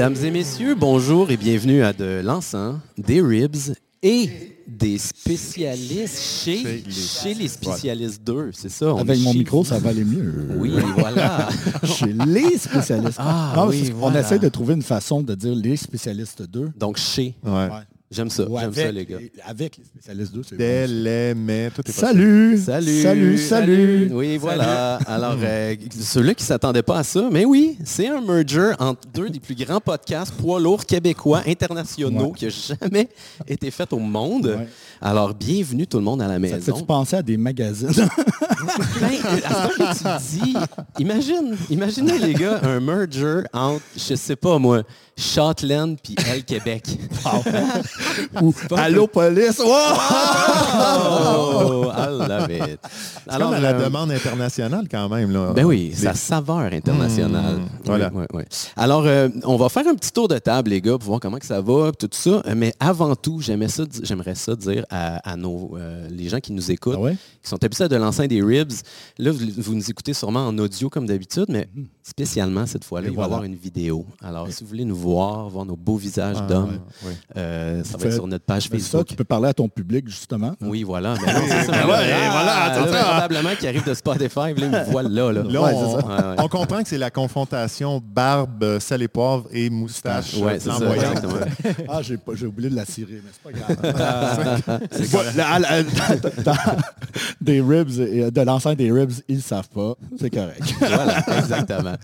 Mesdames et messieurs, bonjour et bienvenue à de l'encens, des ribs et des spécialistes chez, Chez les- chez les spécialistes 2, c'est ça? on Avec est mon chez micro, vous. ça va aller mieux. Oui, voilà. Chez les spécialistes. Ah, Non, oui, voilà. On essaie de trouver une façon de dire les spécialistes 2. Donc chez, Ouais. J'aime ça, Ou j'aime avec, ça les gars. avec les spécialistes 2, c'est les, mais, tout est. Salut! Salut. Salut, salut! Oui, voilà. Alors, euh, ceux-là qui ne s'attendaient pas à ça, mais oui, c'est un merger entre deux des plus grands podcasts poids lourds québécois internationaux Ouais. qui a jamais été fait au monde. Ouais. Alors, bienvenue tout le monde à la Ça te maison. fait-tu penser à des magazines? Ben, à ce que tu dis, imagine, imaginez les gars, un merger entre, je sais pas moi, Shotland puis El Québec. Ou Allô, police! Oh! Oh, I love it. C'est comme à la euh, demande internationale quand même. Là. Ben oui, sa saveur internationale. Mmh, Oui, voilà. oui, oui. Alors, euh, on va faire un petit tour de table, les gars, pour voir comment que ça va, tout ça. Mais avant tout, j'aimais ça, j'aimerais ça dire à, à nos, euh, les gens qui nous écoutent, Ah ouais? qui sont habitués à de l'enceinte des ribs. Là, vous, vous nous écoutez sûrement en audio comme d'habitude, mais spécialement cette fois-là, il va y avoir une vidéo. Alors, si vous voulez nous voir, voir nos beaux visages Ah, d'hommes, euh, ça va être sur notre page Mais ça, Facebook. tu peux parler à ton public, justement. Oui, voilà. Mais non, c'est ça, mais ouais, là, voilà, là, c'est ça. probablement qui arrive de Spotify, là, ils me voient là. là. Là, Ouais, on, ça. Comprend que c'est la confrontation barbe, euh, sel et poivre et moustache Ouais, euh, c'est ça, exactement. Ah, j'ai pas- j'ai oublié de la cirer, mais c'est pas grave. C'est la- la- des ribs, et de l'enceinte des ribs, ils le savent pas. C'est correct. voilà, exactement.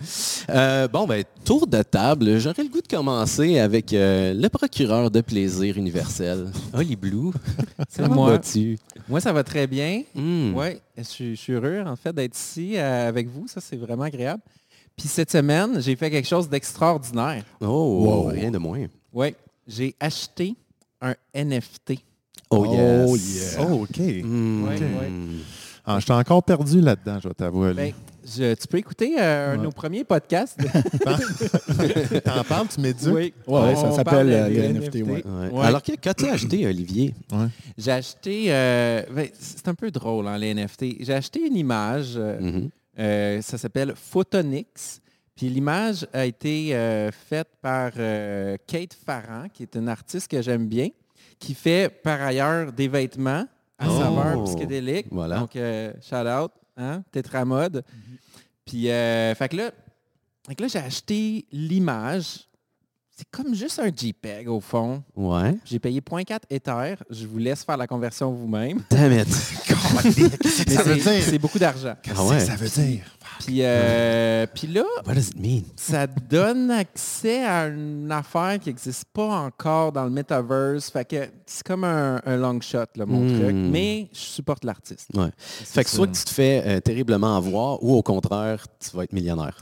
Euh, bon, ben, tour de table. J'aurais le goût de commencer avec euh, le procureur de plaisir universel, Holly Blue. C'est Comment moi. vas-tu? Moi, ça va très bien. Hmm. Ouais, je, suis- je suis heureux, en fait, d'être ici euh, avec vous. Ça, c'est vraiment agréable. Puis cette semaine, j'ai fait quelque chose d'extraordinaire. Oh, Wow. rien de moins. Oui, j'ai acheté un NFT. Oh, yes. Oh, yeah. Oh, OK. Hmm. Ouais, ouais. Ah, je suis encore perdu là-dedans, je vais t'avouer. Ben, je- tu peux écouter euh, un de Ouais. nos premiers podcasts. T'en parles, tu m'éduques? Ouais, ouais, ça s'appelle, euh, les NFT. Ouais. Alors, que- qu'as-tu acheté, Olivier? J'ai acheté... euh, ben, c'est un peu drôle, hein, les NFT. J'ai acheté une image. euh, Mhm. Euh, ça s'appelle Photonix. Puis l'image a été euh, faite par euh, Kate Farran, qui est une artiste que j'aime bien, qui fait par ailleurs des vêtements à Oh. saveur psychédélique. Voilà. Donc, euh, shout out, hein, Tétramode. Puis, euh, fait que là, fait que là, j'ai acheté l'image. C'est comme juste un JPEG au fond. Ouais. J'ai payé 0.4 Ether. Je vous laisse faire la conversion vous-même. Damn it. Mais ça veut c'est- dire? c'est beaucoup d'argent. Ah ouais. ça veut dire? Puis, euh, puis là, What does it mean? ça donne accès à une affaire qui n'existe pas encore dans le metaverse. Fait que c'est comme un, un long shot, là, mon Hmm. truc. Mais je supporte l'artiste. Ouais. Fait que soit que tu te fais euh, terriblement avoir ou au contraire, tu vas être millionnaire.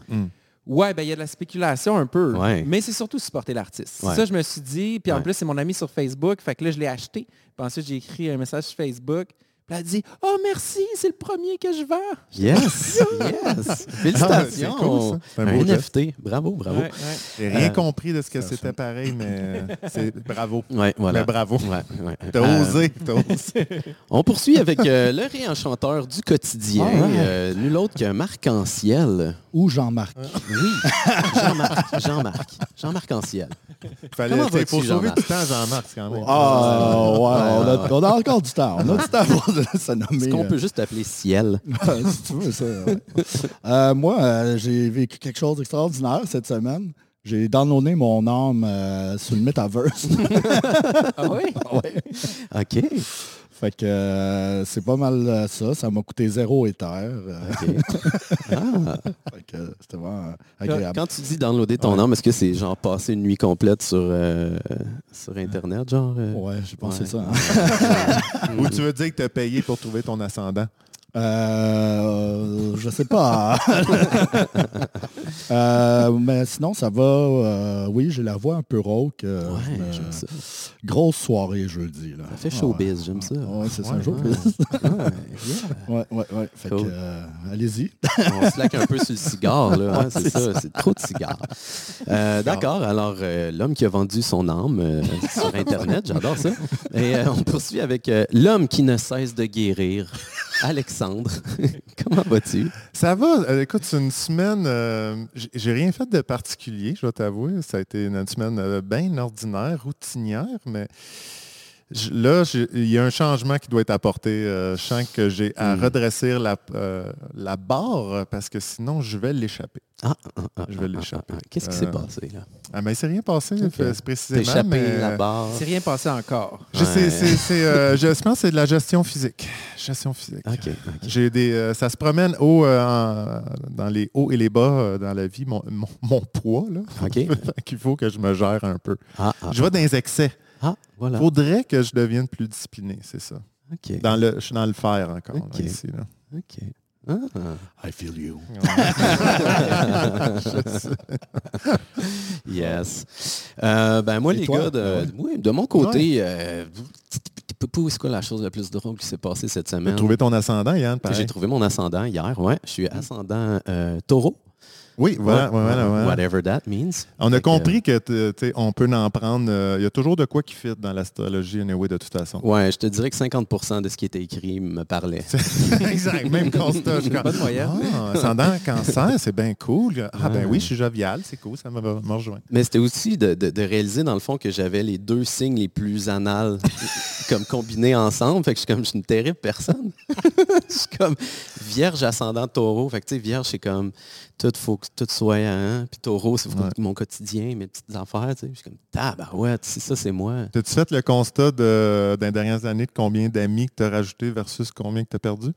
Ouais, ben il y a de la spéculation un peu. Ouais. Mais c'est surtout supporter l'artiste. Ouais. Ça, je me suis dit. Puis en Ouais. plus, c'est mon ami sur Facebook. Fait que là, je l'ai acheté. Puis ensuite, j'ai écrit un message sur Facebook. Puis elle a dit Oh merci, c'est le premier que je vends. Yes! yes! Félicitations! c'est cool, un un NFT. Bravo, bravo. Ouais, ouais. J'ai rien Euh, compris de ce que c'était pareil, mais c'est bravo. Ouais, voilà. Mais bravo. Ouais, ouais. T'as Euh, osé, t'as osé. On poursuit avec euh, le réenchanteur du quotidien, Ah ouais. euh, nul autre qu'un Marc-en-Ciel. Ou Jean-Marc. Oui, Jean-Marc, Jean-Marc, Jean-Marc Anciel. Fallait, Comment il faut sauver Jean-Marc? du temps, Jean-Marc, quand même. Ah, ouais, on a, on a encore du temps. On a du temps pour se nommer. Est-ce qu'on euh, peut juste t'appeler Ciel? si tu veux, ça. ouais. Euh, moi, euh, j'ai vécu quelque chose d'extraordinaire cette semaine. J'ai downloadé mon âme euh, sur le metaverse. Ah oui? Ouais. OK. Fait que euh, c'est pas mal euh, ça. Ça m'a coûté zéro éther. euh, OK. Ah. fait que c'était vraiment agréable. Quand tu dis downloader ton Ouais. âme, est-ce que c'est genre passer une nuit complète sur, euh, sur Internet, genre? euh? Ouais, j'ai pensé Ouais. ça. hein. Ou tu veux dire que t'as payé pour trouver ton ascendant? Euh, je sais pas. Euh, mais sinon, ça va. euh, oui, j'ai la voix un peu rauque. euh, Ouais, j'aime ça. grosse soirée jeudi. Là. Ça fait showbiz, j'aime ça. Ouais, c'est ça, Ouais, showbiz. ouais. Ouais, Ouais. Fait Cool. que, euh, allez-y. On slack un peu sur le cigare, là. hein, c'est ça, c'est trop de cigares. Euh, D'accord, alors euh, l'homme qui a vendu son âme euh, sur Internet, j'adore ça. Et euh, on poursuit avec euh, l'homme qui ne cesse de guérir. Alexandre, comment vas-tu? Ça va. Euh, écoute, c'est une semaine. euh, j'ai- rien fait de particulier, je dois t'avouer. Ça a été une semaine euh, bien ordinaire, routinière, mais je- là, il y a un changement qui doit être apporté. Euh, je sens que j'ai à Hmm. redresser la, euh, la barre parce que sinon, je vais l'échapper. Ah, ah, ah, Je vais ah, l'échapper. ah, ah. Qu'est-ce qui s'est Euh, passé là? Ah, mais c'est rien passé, Ok. fait- T'as précisément. échappé mais, la euh, barre. C'est rien passé encore. Je, sais, Ouais. c'est- c'est, euh, je pense que c'est de la gestion physique. Gestion physique. OK. ok. J'ai des, euh, ça se promène haut, euh, en- dans les hauts et les bas euh, dans la vie, mon, mon- mon poids. Là. Qu'il faut que je me gère un peu. Ah, ah, Je vais dans les excès. Ah, voilà. Il faudrait que je devienne plus discipliné, c'est ça. OK. Dans le, je suis dans le faire encore, là, ici. Là. OK. Ah. I feel you. Yes. Euh, ben moi, Et les toi? gars, de, oui, de mon côté, euh, c'est quoi la chose la plus drôle qui s'est passée cette J'ai semaine? trouvé ton ascendant, Yann. J'ai trouvé mon ascendant hier, ouais. Je suis ascendant euh, taureau. Oui, voilà. Voilà, voilà. Whatever that means. On a Fait compris que sais, on peut en prendre. euh, Il y a toujours de quoi qui fit dans l'astrologie, anyway, de toute façon. Ouais, je te dirais que 50% de ce qui était écrit me parlait. exact, même constat. je Bonne moyenne. Ah, ascendant cancer, c'est bien cool. Ah ben oui, je suis jovial, c'est cool, ça me, me rejoint. Mais c'était aussi de, de- de réaliser dans le fond que j'avais les deux signes les plus anals comme combinés ensemble. Fait que je suis comme je suis une terrible personne. je suis comme vierge ascendant taureau. Fait que tu sais, vierge, c'est comme tout faut que tout soit hein. Puis taureau, c'est Ouais. mon quotidien, mes petites affaires. tu sais. Je suis comme tabarouette, c'est ça, c'est moi. As-tu fait le constat de, dans les dernières années de combien d'amis que tu as rajouté versus combien que tu as perdu?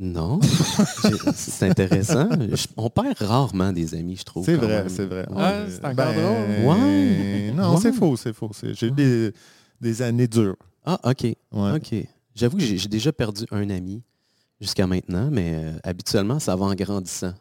Non. C'est intéressant. Je- on perd rarement des amis, je trouve. C'est vrai, c'est vrai. Ah, c'est encore drôle. Ouais. Non, Ouais. c'est faux, c'est faux. J'ai eu des, des années dures. Ah, OK. Ouais. OK. J'avoue que j'ai déjà perdu un ami jusqu'à maintenant, mais euh, habituellement, ça va en grandissant.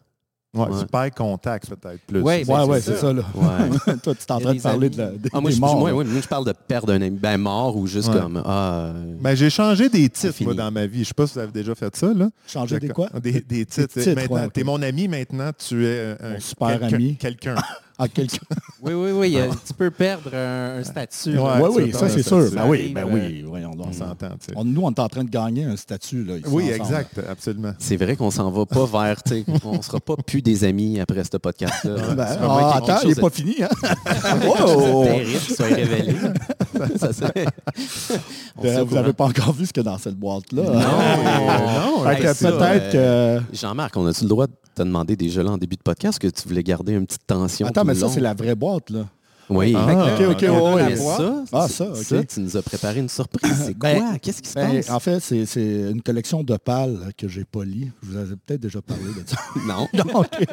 Ouais, Ouais. Tu perds contact peut-être plus. Ouais, ben, Ouais, c'est ouais, ça. c'est ça. là. Ouais. Toi, tu es en train de parler amis. de la, des, Ah, moi, des je, morts. moi, là. ouais, moi, je parle de perdre un ami. Ben, mort ou juste Ouais. comme. Ah, euh, Ben, j'ai changé des titres, fini. moi, dans ma vie. Je sais pas si vous avez déjà fait ça, là. Changer des quoi? Des, des titres. titres, maintenant, ouais, ok. T'es mon ami, maintenant, tu es un, Mon super ami. Quelqu'un. Ah, quelqu'un. Oui, oui, oui. tu peux perdre un, un statut. Ouais, Oui, oui, ça, c'est sûr. Ben oui, ben euh, oui. Voyons donc. On s'entend, tu sais. On- nous, on est en train de gagner un statut. Là, ici, Oui, ensemble. exact, absolument. c'est vrai qu'on s'en va pas vers. tu sais, On sera pas plus des amis après ce podcast-là. Ben, ah, attends, il n'est pas fini. Hein? de terrible soit révélé. Ça On vous n'avez pas encore vu ce qu'il y a dans cette boîte-là. Non. non, ça, peut-être euh, que. Jean-Marc, on a-tu le droit de te demander déjà là en début de podcast que tu voulais garder une petite tension? Attends, mais ça, c'est la vraie boîte. Là. Oui. Ah, ok, ok, ouais, ça, Ah, ça, ça, ok. tu nous as préparé une surprise. C'est Ben, quoi? Qu'est-ce qui se Ben, passe? en fait, c'est une collection de pales que j'ai polies. Je vous avais peut-être déjà parlé de ça. Non. Non, ok.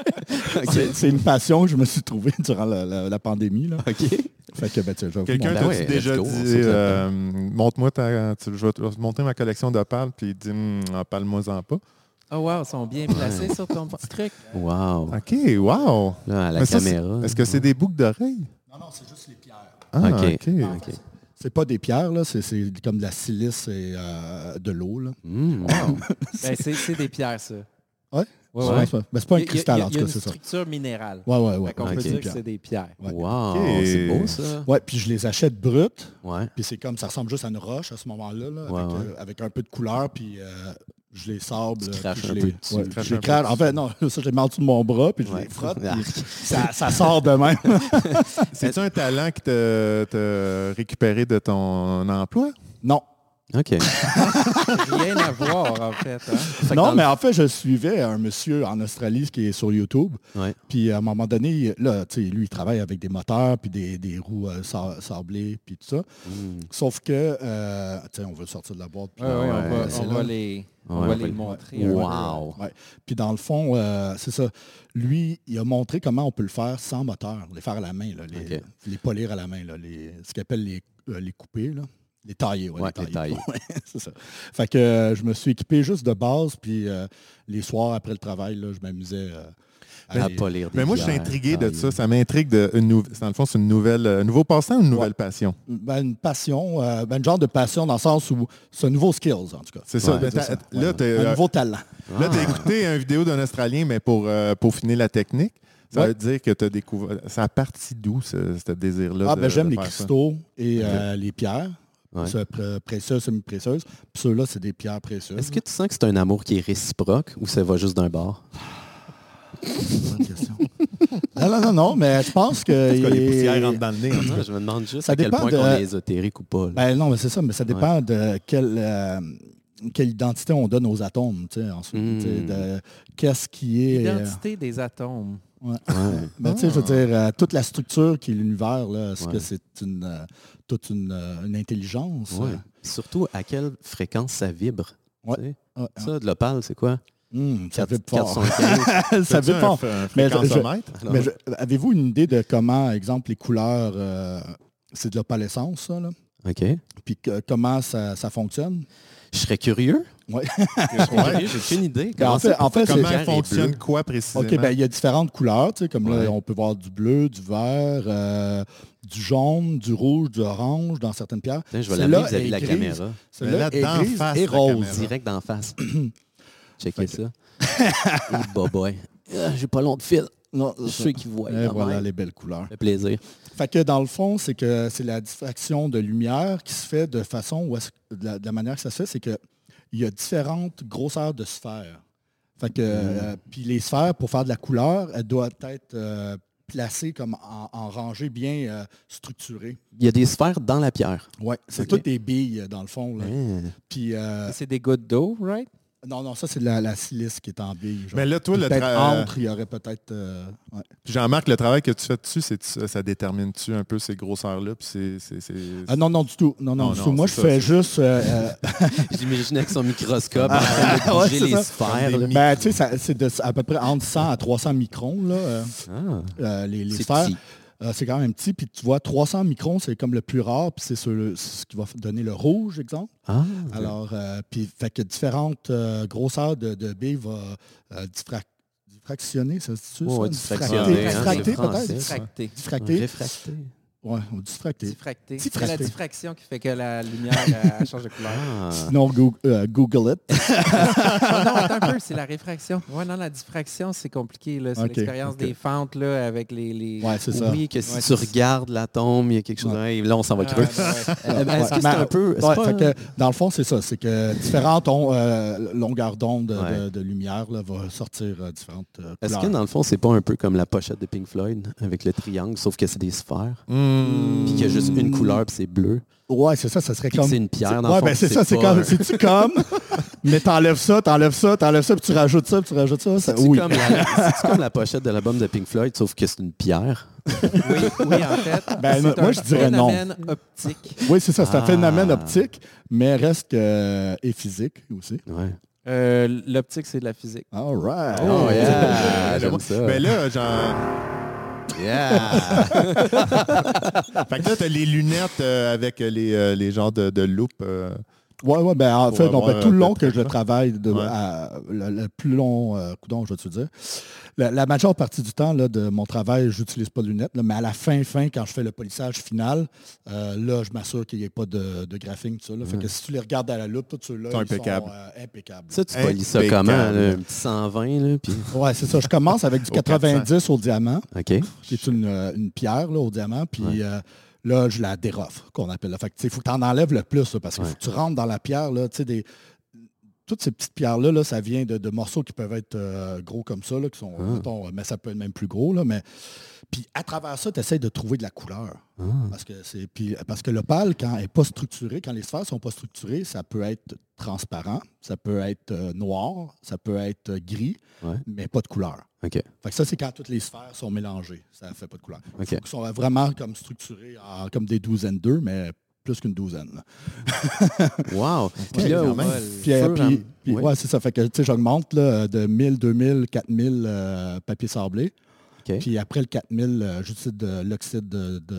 C'est- C'est une passion que je me suis trouvée durant la, la- la pandémie. Là. OK. Fait que, ben, Quelqu'un Ben t'a ouais, déjà go, on dit euh, montre-moi ta. tu- je vais te montrer ma collection de pales, puis il dit Hum, ah, parle-moi-en pas. Oh wow, ils sont bien placés sur ton petit truc. Wow. OK, wow! Là, à la Mais ça, c'est- caméra. Est-ce que c'est des boucles d'oreilles? Non, non, c'est juste les pierres. Ah, OK. OK. OK. C'est pas des pierres, là. C'est c'est comme de la silice et euh, de l'eau. là. Hmm. Ben, c'est c'est des pierres, ça. Ouais? Ouais, C'est ouais. pas- Mais c'est pas un Il y a- cristal, en tout cas, une c'est ça. structure minérale. Ouais, ouais, ouais. Ok. peut dire que c'est des pierres. Ouais. Wow, c'est beau ça. Ouais, puis je les achète brutes. Ouais. Puis c'est comme, ça ressemble juste à une roche à ce moment-là, là, Ouais, avec, ouais. euh, avec un peu de couleur, puis euh, je les sable. Tu je un les, peu dessus. ouais, Tu je les crache. En fait, non, ça, je les mets en dessous de mon bras, puis je Ouais. les frotte, ça, ça sort de même. C'est-tu un talent qui t'a t'a récupéré de ton emploi? non. OK. Rien à voir, en fait. hein. Fait Non, le- mais en fait, je suivais un monsieur en Australie qui est sur YouTube. Ouais. Puis à un moment donné, là, tu sais, lui, il travaille avec des moteurs, puis des, des roues euh, sa- sablées, puis tout ça. Hmm. Sauf que, euh, tu sais, on veut sortir de la boîte. puis Ouais, ouais, Ouais, on va, on les, on Ouais, va les le- montrer. Wow. Ouais. Puis dans le fond, euh, c'est ça. Lui, il a montré comment on peut le faire sans moteur, les faire à la main, là, les, polir à la main, là, les, ce qu'il appelle les, euh, les couper, là. Les tailler. Ouais, Ouais, les tailler. Ouais, c'est ça. Fait que euh, je me suis équipé juste de base, puis euh, les soirs après le travail, là, je m'amusais euh, À polir des Mais moi, je suis intrigué de ça. Ça m'intrigue de. Une nou- Dans le fond, c'est une nouvelle. Un nouveau ou une nouvelle Ouais. passion? Ben, une passion, euh, ben, une genre de passion dans le sens où c'est un nouveau skills, en tout cas. C'est ça. Ouais, Ben, ça. Là, Ouais. t'as un nouveau talent. là, t'as Ah. écouté une vidéo d'un Australien, mais pour euh, peaufiner la technique. Ça Ouais. veut dire que tu as découvert. Ça a parti d'où, ce, ce désir-là? Ah, ben, j'aime les ça? cristaux et euh, les pierres. Ouais. Semi-précieuses. Puis ceux-là, c'est des pierres précieuses. Est-ce que tu sens que c'est un amour qui est réciproque ou ça va juste d'un bord? Bonne question. non, non, non, non, mais je pense que... Tout cas, les il- poussières rentrent dans le nez. en. Je me demande juste Ça à quel dépend point de- on est ésotérique ou pas. Ben non, mais c'est ça, mais ça dépend de quelle, euh, quelle identité on donne aux atomes, tu sais, ensuite. Mm. tu sais, de Qu'est-ce qui est... euh, L'identité des atomes. Ouais. ben, tu sais, je veux dire, euh, toute la structure qui est l'univers, là, est-ce Ouais. que c'est une, euh, toute une, euh, une intelligence? Ouais. Surtout à quelle fréquence ça vibre. Ouais. tu sais? Ouais, Ça, de l'opale, c'est quoi? Hum, ça vibre fort. 415. ça vibre fort. Mais fréquencemètre? Mais Avez-vous une idée de comment, exemple, les couleurs, euh, c'est de l'opalescence, ça, là? OK. Puis que- comment ça, ça fonctionne? Je serais curieux. Ouais. Serais curieux, j'ai aucune idée. En Comment fait- en Comment fonctionne quoi précisément? OK, ben il y a différentes couleurs, tu sais, comme Ouais. là, on peut voir du bleu, du vert, euh, du jaune, du rouge, du orange dans certaines pierres. Tiens, je vais l'amener vis-à-vis de la caméra. Celle-là là, est grise face et rose. Direct d'en face. Checkez ça. Bah boy. Ah, J'ai pas long de fil. Non, sais qui. Et quand voilà même. les belles couleurs. Ça fait plaisir. Fait que dans le fond, c'est que c'est la diffraction de lumière qui se fait de façon, où est-ce- de, la, de la manière que ça se fait, c'est qu'il y a différentes grosseurs de sphères. Fait que, euh, puis les sphères, pour faire de la couleur, elles doivent être euh, placées comme en, en rangées bien euh, structurées. Il y a des sphères dans la pierre. Ouais, c'est toutes des billes dans le fond. là. Puis, euh, C'est des gouttes d'eau, right? Non, non, ça c'est de la, la silice qui est en bille. genre. Mais là, toi, le Peut-être tra- entre, il y aurait peut-être... euh, ouais. Jean-Marc, le travail que tu fais dessus, c'est ça détermine-tu un peu ces grosseurs-là? puis c'est- c'est- c'est- Ah non, non, du tout. Non, non, Non, du non, tout. Moi, je ça, fais c'est- juste... euh, euh, J'imaginais avec son microscope en train de Ouais, bouger les ça. sphères. Ben, tu sais, c'est de- à peu près entre 100 à 300 microns, là, euh, Ah, euh, les, les c'est sphères. petit. Euh, c'est quand même petit. Puis tu vois, 300 microns, c'est comme le plus rare, puis c'est ce, qui va donner le rouge, exemple. Ah, Alors, euh, puis fait que différentes euh, grosseurs de, de billes euh, diffrac- diffractionner, ça se dit Diffracter, diffractionner, hein, diffracter, peut-être? Diffracter. Ouais, ou diffracter. Diffracté. C'est Diffracté. la diffraction qui fait que la lumière euh, change de couleur. Ah. Sinon, Google, euh, Google it. Ah non, attends un peu, c'est la réfraction. Ouais, non, la diffraction, c'est compliqué. là. C'est l'expérience des fentes là, avec les... les... Ouais, c'est ça. Oui, que si Ouais, tu regardes l'atome, il y a quelque chose. Ouais. Là, on s'en va Ah, creux. ouais. Euh, Est-ce que c'est Mais- un peu. fait que, dans le fond, c'est ça. C'est que différentes on- euh, longueurs d'onde de, Ouais. de- de lumière là, vont sortir euh, différentes euh, Est-ce que dans le fond, c'est pas un peu comme la pochette de Pink Floyd avec le triangle, sauf que c'est des sphères, Puis qu'il y a juste une couleur, puis c'est bleu, Ouais, c'est ça, ça serait puis comme... c'est une pierre dans Ouais, le fond. ben c'est ça, c'est comme... un- C'est-tu comme... mais t'enlèves ça, t'enlèves ça, t'enlèves ça, puis tu rajoutes ça, puis tu rajoutes ça. ça C'est oui. comme, la- comme la pochette de l'album de Pink Floyd, sauf que c'est une pierre? Oui, oui, en fait. Ben, c'est moi- un je dirais non. phénomène optique. Oui, c'est ça, c'est un Ah. phénomène optique, mais reste que... euh, et physique aussi. Ouais. Euh, L'optique, c'est de la physique. All right. Oh, yeah, j'aime ça. Ben là, genre... Yeah! Fait que là, t'as les lunettes euh, avec les, euh, les genres de, de loupe. Oui, ouais, ben, en fait, avoir ben, tout le long que je travaille, de, Ouais. à- le, le plus long, euh, coudonc, je vais te dire, la, la majeure partie du temps là, de mon travail, j'utilise pas de lunettes, là, mais à la fin, fin, quand je fais le polissage final, euh, là, je m'assure qu'il n'y ait pas de, de graphing, tout ça. là. Fait que si tu les regardes à la loupe, tous ceux-là, Sont ils impeccables. sont euh, impeccables. Ça, tu polis ça Impeccable. comment? là? Un petit 120, là, puis... Ouais, c'est ça. Je commence avec du Au 400. 90 au diamant, OK. qui est une, une pierre là, au diamant, puis Ouais. Euh, là, je la déroffre, qu'on appelle. là. Fait que, il faut que tu en enlèves le plus, là, parce qu'il Ouais. faut que tu rentres dans la pierre, là, tu sais, des... Toutes ces petites pierres-là, là, ça vient de, de morceaux qui peuvent être euh, gros comme ça, là, qui sont, Ah. mettons, mais ça peut être même plus gros. Là, mais... Puis à travers ça, tu essaies de trouver de la couleur. Ah. Parce que, c'est... Puis, parce que l'opale, quand elle n'est pas structurée, quand les sphères ne sont pas structurées, ça peut être transparent, ça peut être euh, noir, ça peut être euh, gris, Ouais. mais pas de couleur. Fait que ça, c'est quand toutes les sphères sont mélangées. Ça ne fait pas de couleur. OK. Ils sont vraiment comme structurés en- comme des douzaines d'œufs, mais plus qu'une douzaine. là. Wow! Puis là, Puis, puis- puis, ouais. ouais, c'est ça. Fait que tu sais, j'augmente là, de 1000, 2000, 4000 euh, papier sablé. Puis après le 4000, euh, j'utilise de l'oxyde de. de,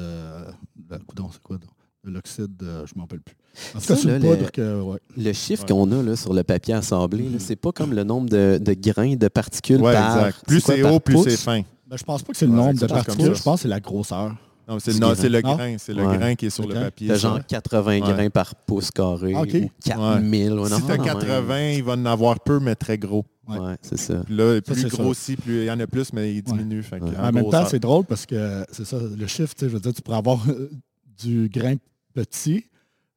c'est quoi? donc? De l'oxyde, de- je ne m'en rappelle plus. En tout cas, là, le- poudre que. Ouais. Le chiffre Ouais. qu'on a là, sur le papier à sabler, là, c'est pas comme le nombre de, de grains de particules Ouais, par... exact. Plus c'est haut, plus c'est fin. Ben, je pense pas que c'est le Ouais, nombre de particules, je pense que c'est la grosseur. Non, c'est le grain. C'est le Ouais. grain qui est sur le papier. T'as genre 80 Ouais. grains par pouce carré Ok. ou 4000. ouais, non, si t'as non, 80, il va en avoir peu, mais très gros. Ouais, Ouais. c'est ça. Là, Ça, plus ça. grossi, plus il y en a plus, mais il diminue. Fait que Ouais. en En même temps, c'est drôle parce que c'est ça, le chiffre, tu sais, je veux dire, tu pourrais avoir euh, du grain petit,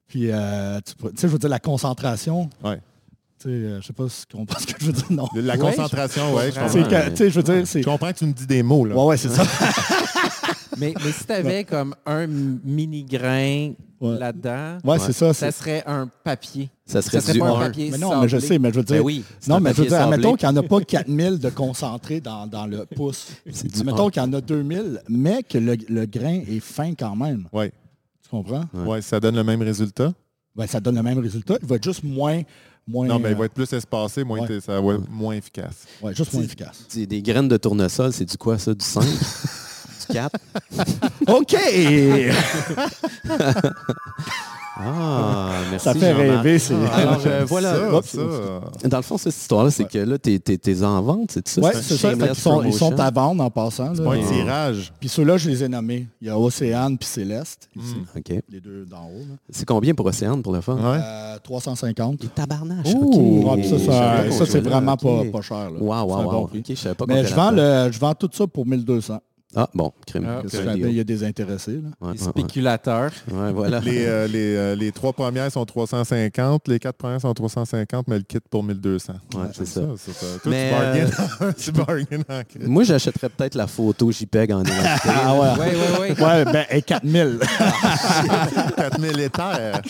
Puis, euh, tu peux- tu sais, je veux dire, la concentration. Ouais. Tu sais, euh, je sais pas ce qu'on pense que je veux dire. Non. La Ouais, concentration, oui. Ouais. que, tu sais, je veux dire, c'est. Je comprends que tu me dis des mots. Là. Ouais, ouais, c'est ça. Mais, mais si tu avais comme un mini grain Ouais. là-dedans, Ouais, c'est ça. ça c'est- serait un papier. Ça serait, Ça serait du pas un un. papier Mais non, mais je sablé. sais, mais je veux dire. Ben oui. c'est Non, un mais je veux papier dire, sablé. admettons qu'il n'y en a pas 4000 de concentré dans, dans le pouce. C'est du Admettons un. qu'il y en a 2000, mais que le, le grain est fin quand même. Oui, Tu comprends? Ouais. ouais, ça donne le même résultat? Ben, ça donne le même résultat. Il va être juste moins. moins Non, mais il va euh, être plus espacé, moins, Ouais. ça va être moins efficace. ouais, juste moins efficace. C'est des graines de tournesol, c'est du quoi ça? Du 5? du 4? OK! Ah, merci Ça fait rêver, c'est- Ah, Alors, euh, voilà. ça, Oups. ça. Dans le fond, cette histoire-là, c'est que là, t'es, t'es, t'es en vente, c'est ça? Oui, c'est ça. Sont, ils sont à vendre en passant. C'est pas un Ouais. tirage. Puis ceux-là, je les ai nommés. Il y a Océane puis Céleste, ici. Mm. OK. Les deux d'en haut. là. C'est combien pour Océane, pour le fun? Ouais. Euh, 350. Les tabarnaches. Oh, OK. ouais, puis ça, c'est vraiment pas, pas cher. là. Wow, wow, bon wow. prix. OK, je savais pas qu'on Mais je vends, le, je vends tout ça pour 1200. Ah, bon, crème. Ah, Il y a des intéressés. Là. Ouais, Les ouais, ouais. spéculateurs. Ouais, voilà. Les, euh, les, euh, les trois premières sont 350, les quatre premières sont 350, mais le kit pour 1200. Ouais, c'est ça. c'est ça. Toi, Mais, tu en crise. Moi, j'achèterais peut-être la photo JPEG en NFT. Ah ouais. Oui, oui, oui. Ouais, ben, et 4000. 4000 éthers.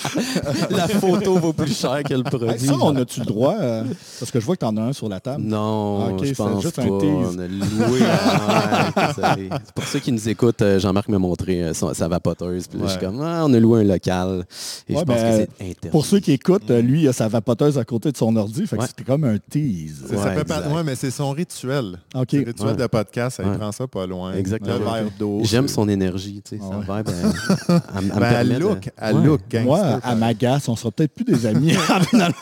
la photo vaut plus cher que le produit. Hey, ça, on a-tu le droit? euh, parce que je vois que tu en as un sur la table. Non, Ah, je c'est pense juste pas. un tease. On a loué. Pour ceux qui nous écoutent, euh, Jean-Marc m'a montré euh, son- sa vapoteuse. Puis je suis comme, ah, on a loué un local. Et Ouais, je pense ben, que c'est. Pour ceux qui écoutent, euh, lui, il a sa vapoteuse à côté de son ordi. Fait que Ouais. c'était comme un tease. Ça Ouais, fait pas- ouais, mais c'est son rituel. OK. Le rituel Ouais. de podcast, ça, il Ouais. prend ça pas loin. Exactement. Le verre d'eau. J'aime son énergie. Tu sais, Ah sa ouais. vibe, elle- elle, me- elle me Ben, à de- look, à Ouais. look, gangster. Moi, à Magas, on sera peut-être plus des amis. finalement.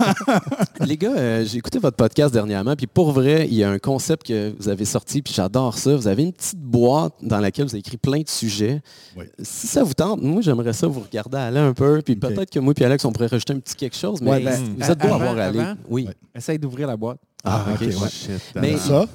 Les gars, euh, j'ai écouté votre podcast dernièrement, puis pour vrai, il y a un concept que vous avez sorti, puis j'adore ça. Vous avez une petite boîte dans laquelle vous avez écrit plein de sujets. Oui. Si ça vous tente, moi j'aimerais ça vous regarder aller un peu, puis peut-être que moi et Alex, on pourrait rajouter un petit quelque chose, mais Ouais, ben, vous êtes beau à avant- avoir allé. avant? Oui. Ouais. Essaye d'ouvrir la boîte. Ah, ok, ok, ouais. ouais. Shit, Mais- ça,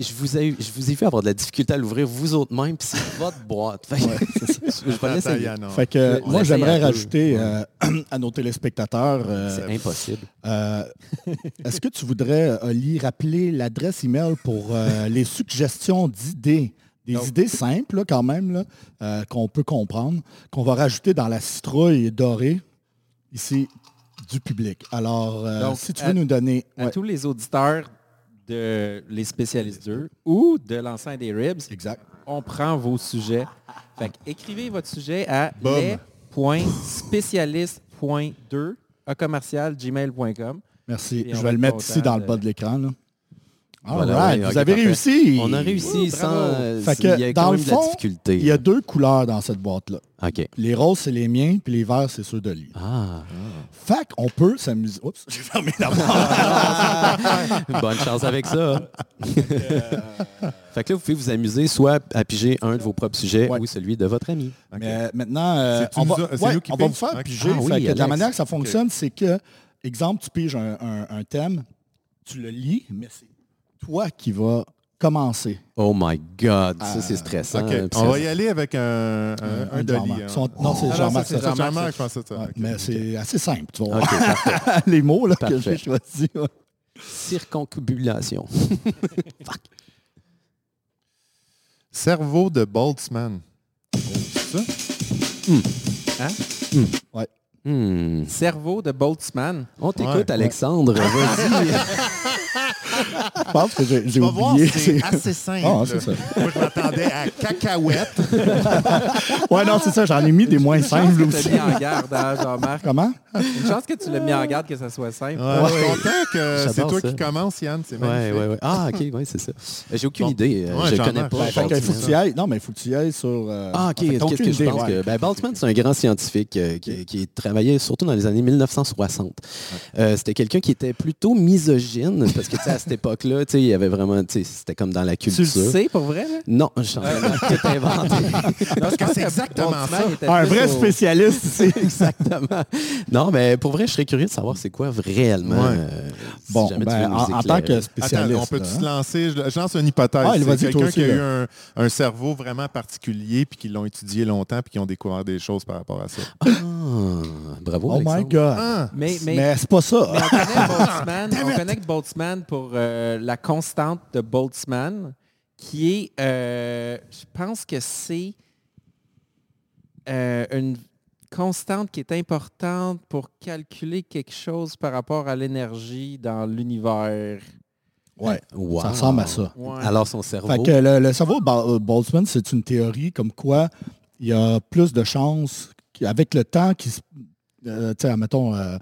Je vous, ai, je vous ai vu avoir de la difficulté à l'ouvrir vous autres même, puis c'est votre boîte. Fait que- je vais fait On moi, j'aimerais rajouter euh, à nos téléspectateurs, euh, C'est impossible. euh, est-ce que tu voudrais, Oli, rappeler l'adresse email pour euh, les suggestions d'idées? Des Donc- idées simples, là, quand même, là, euh, qu'on peut comprendre, qu'on va rajouter dans la citrouille dorée, ici, du public. Alors, euh, Donc, si tu à- veux nous donner... À ouais, tous les auditeurs de Les Spécialistes 2 ou de l'enceinte des Ribs, exact. on prend vos sujets. Fait que écrivez votre sujet à Boom. les.spécialiste.2 à commercial gmail.com. Merci. Je va vais le mettre ici dans le bas de l'écran. Là. All Voilà, right, ouais, vous avez parfait. réussi. On a réussi Ouh, sans... euh, Fait que, il y a dans quand le même de la fond, difficulté. Il y a deux couleurs dans cette boîte-là. OK. Les roses, c'est les miens, puis les verts, c'est ceux de lui. Ah. Fait qu'on peut s'amuser. Oups, j'ai fermé la boîte. Bonne chance avec ça. fait que là, vous pouvez vous amuser soit à piger un de vos propres sujets Ouais. ou celui de votre ami. Mais maintenant, euh, on, va, a- c'est ouais, nous qui on va vous faire piger. Ah oui, Fait que de la manière que ça fonctionne, c'est que, exemple, tu piges un, un- un thème, tu le lis, mais c'est toi qui vas commencer. Oh my God, ça c'est stressant. OK. hein, On va y aller avec un, un, un Dolly. Jean-Marc. hein. Son- Non, c'est Ah non, Jean-Marc. c'est C'est Jean-Marc, Jean-Marc, je pensais ça. Mais c'est assez simple, tu parfait. les mots là, que j'ai choisis. ouais. Circoncubulation. Cerveau de Boltzmann. C'est ça? Hmm. Cerveau de Boltzmann. On t'écoute, Ouais. Alexandre. Vas-y. Je pense que j'ai j'ai Tu vas voir, oublié. c'est assez simple. Ah, ça. Moi, je m'attendais à cacahuète. Ouais, non, c'est ça, j'en ai mis des moins simples que tu aussi. mis en garde, hein, Jean-Marc. Comment? Une chance que tu l'as mis en garde que ça soit simple. Ouais, Je suis content que c'est toi ça. qui commences, Yann. C'est magnifique. ouais, ouais. Ah, OK, ouais, c'est ça. Euh, J'ai aucune Bon. idée. euh, Ouais, je connais pas. Ben, Fait faut que tu y ailles. Non, mais il faut que tu y ailles sur. euh, Ah, OK. en fait, t'as Qu'est-ce aucune que je idée, pense que... Ben, Boltzmann, c'est un grand scientifique euh, qui, qui travaillait surtout dans les années 1960. Euh, C'était quelqu'un qui était plutôt misogyne, parce que, à cette époque-là, tu sais, il y avait vraiment, tu sais, c'était comme dans la Tu culture. le sais pour vrai? Là? Non, je suis en train de tout inventer. Parce que c'est exactement ça. Un vrai spécialiste ici. Exactement. Non, mais pour vrai, je serais curieux de savoir c'est quoi réellement. Ouais. euh, si Bon, jamais tu ben, en, en tant que Attends, spécialiste. on peut-tu se hein? lancer? Je, je lance une hypothèse. Ah, il va c'est dire toi quelqu'un qui a eu un, un cerveau vraiment particulier puis qui l'ont étudié longtemps puis qui ont découvert des choses par rapport à ça. Ah, bravo, Oh my. God. Ah! Mais, mais, Mais c'est pas ça. mais on connaît Boltzmann, on connaît que Boltzmann pour euh, la constante de Boltzmann, qui est, euh, je pense que c'est euh, une constante qui est importante pour calculer quelque chose par rapport à l'énergie dans l'univers. Ouais. Wow. Ça ressemble à ça. Ouais. Alors, son cerveau. Fait que le, le cerveau de Boltzmann, c'est une théorie comme quoi il y a plus de chances qu'avec le temps, qui, se- euh, tu sais, admettons, euh,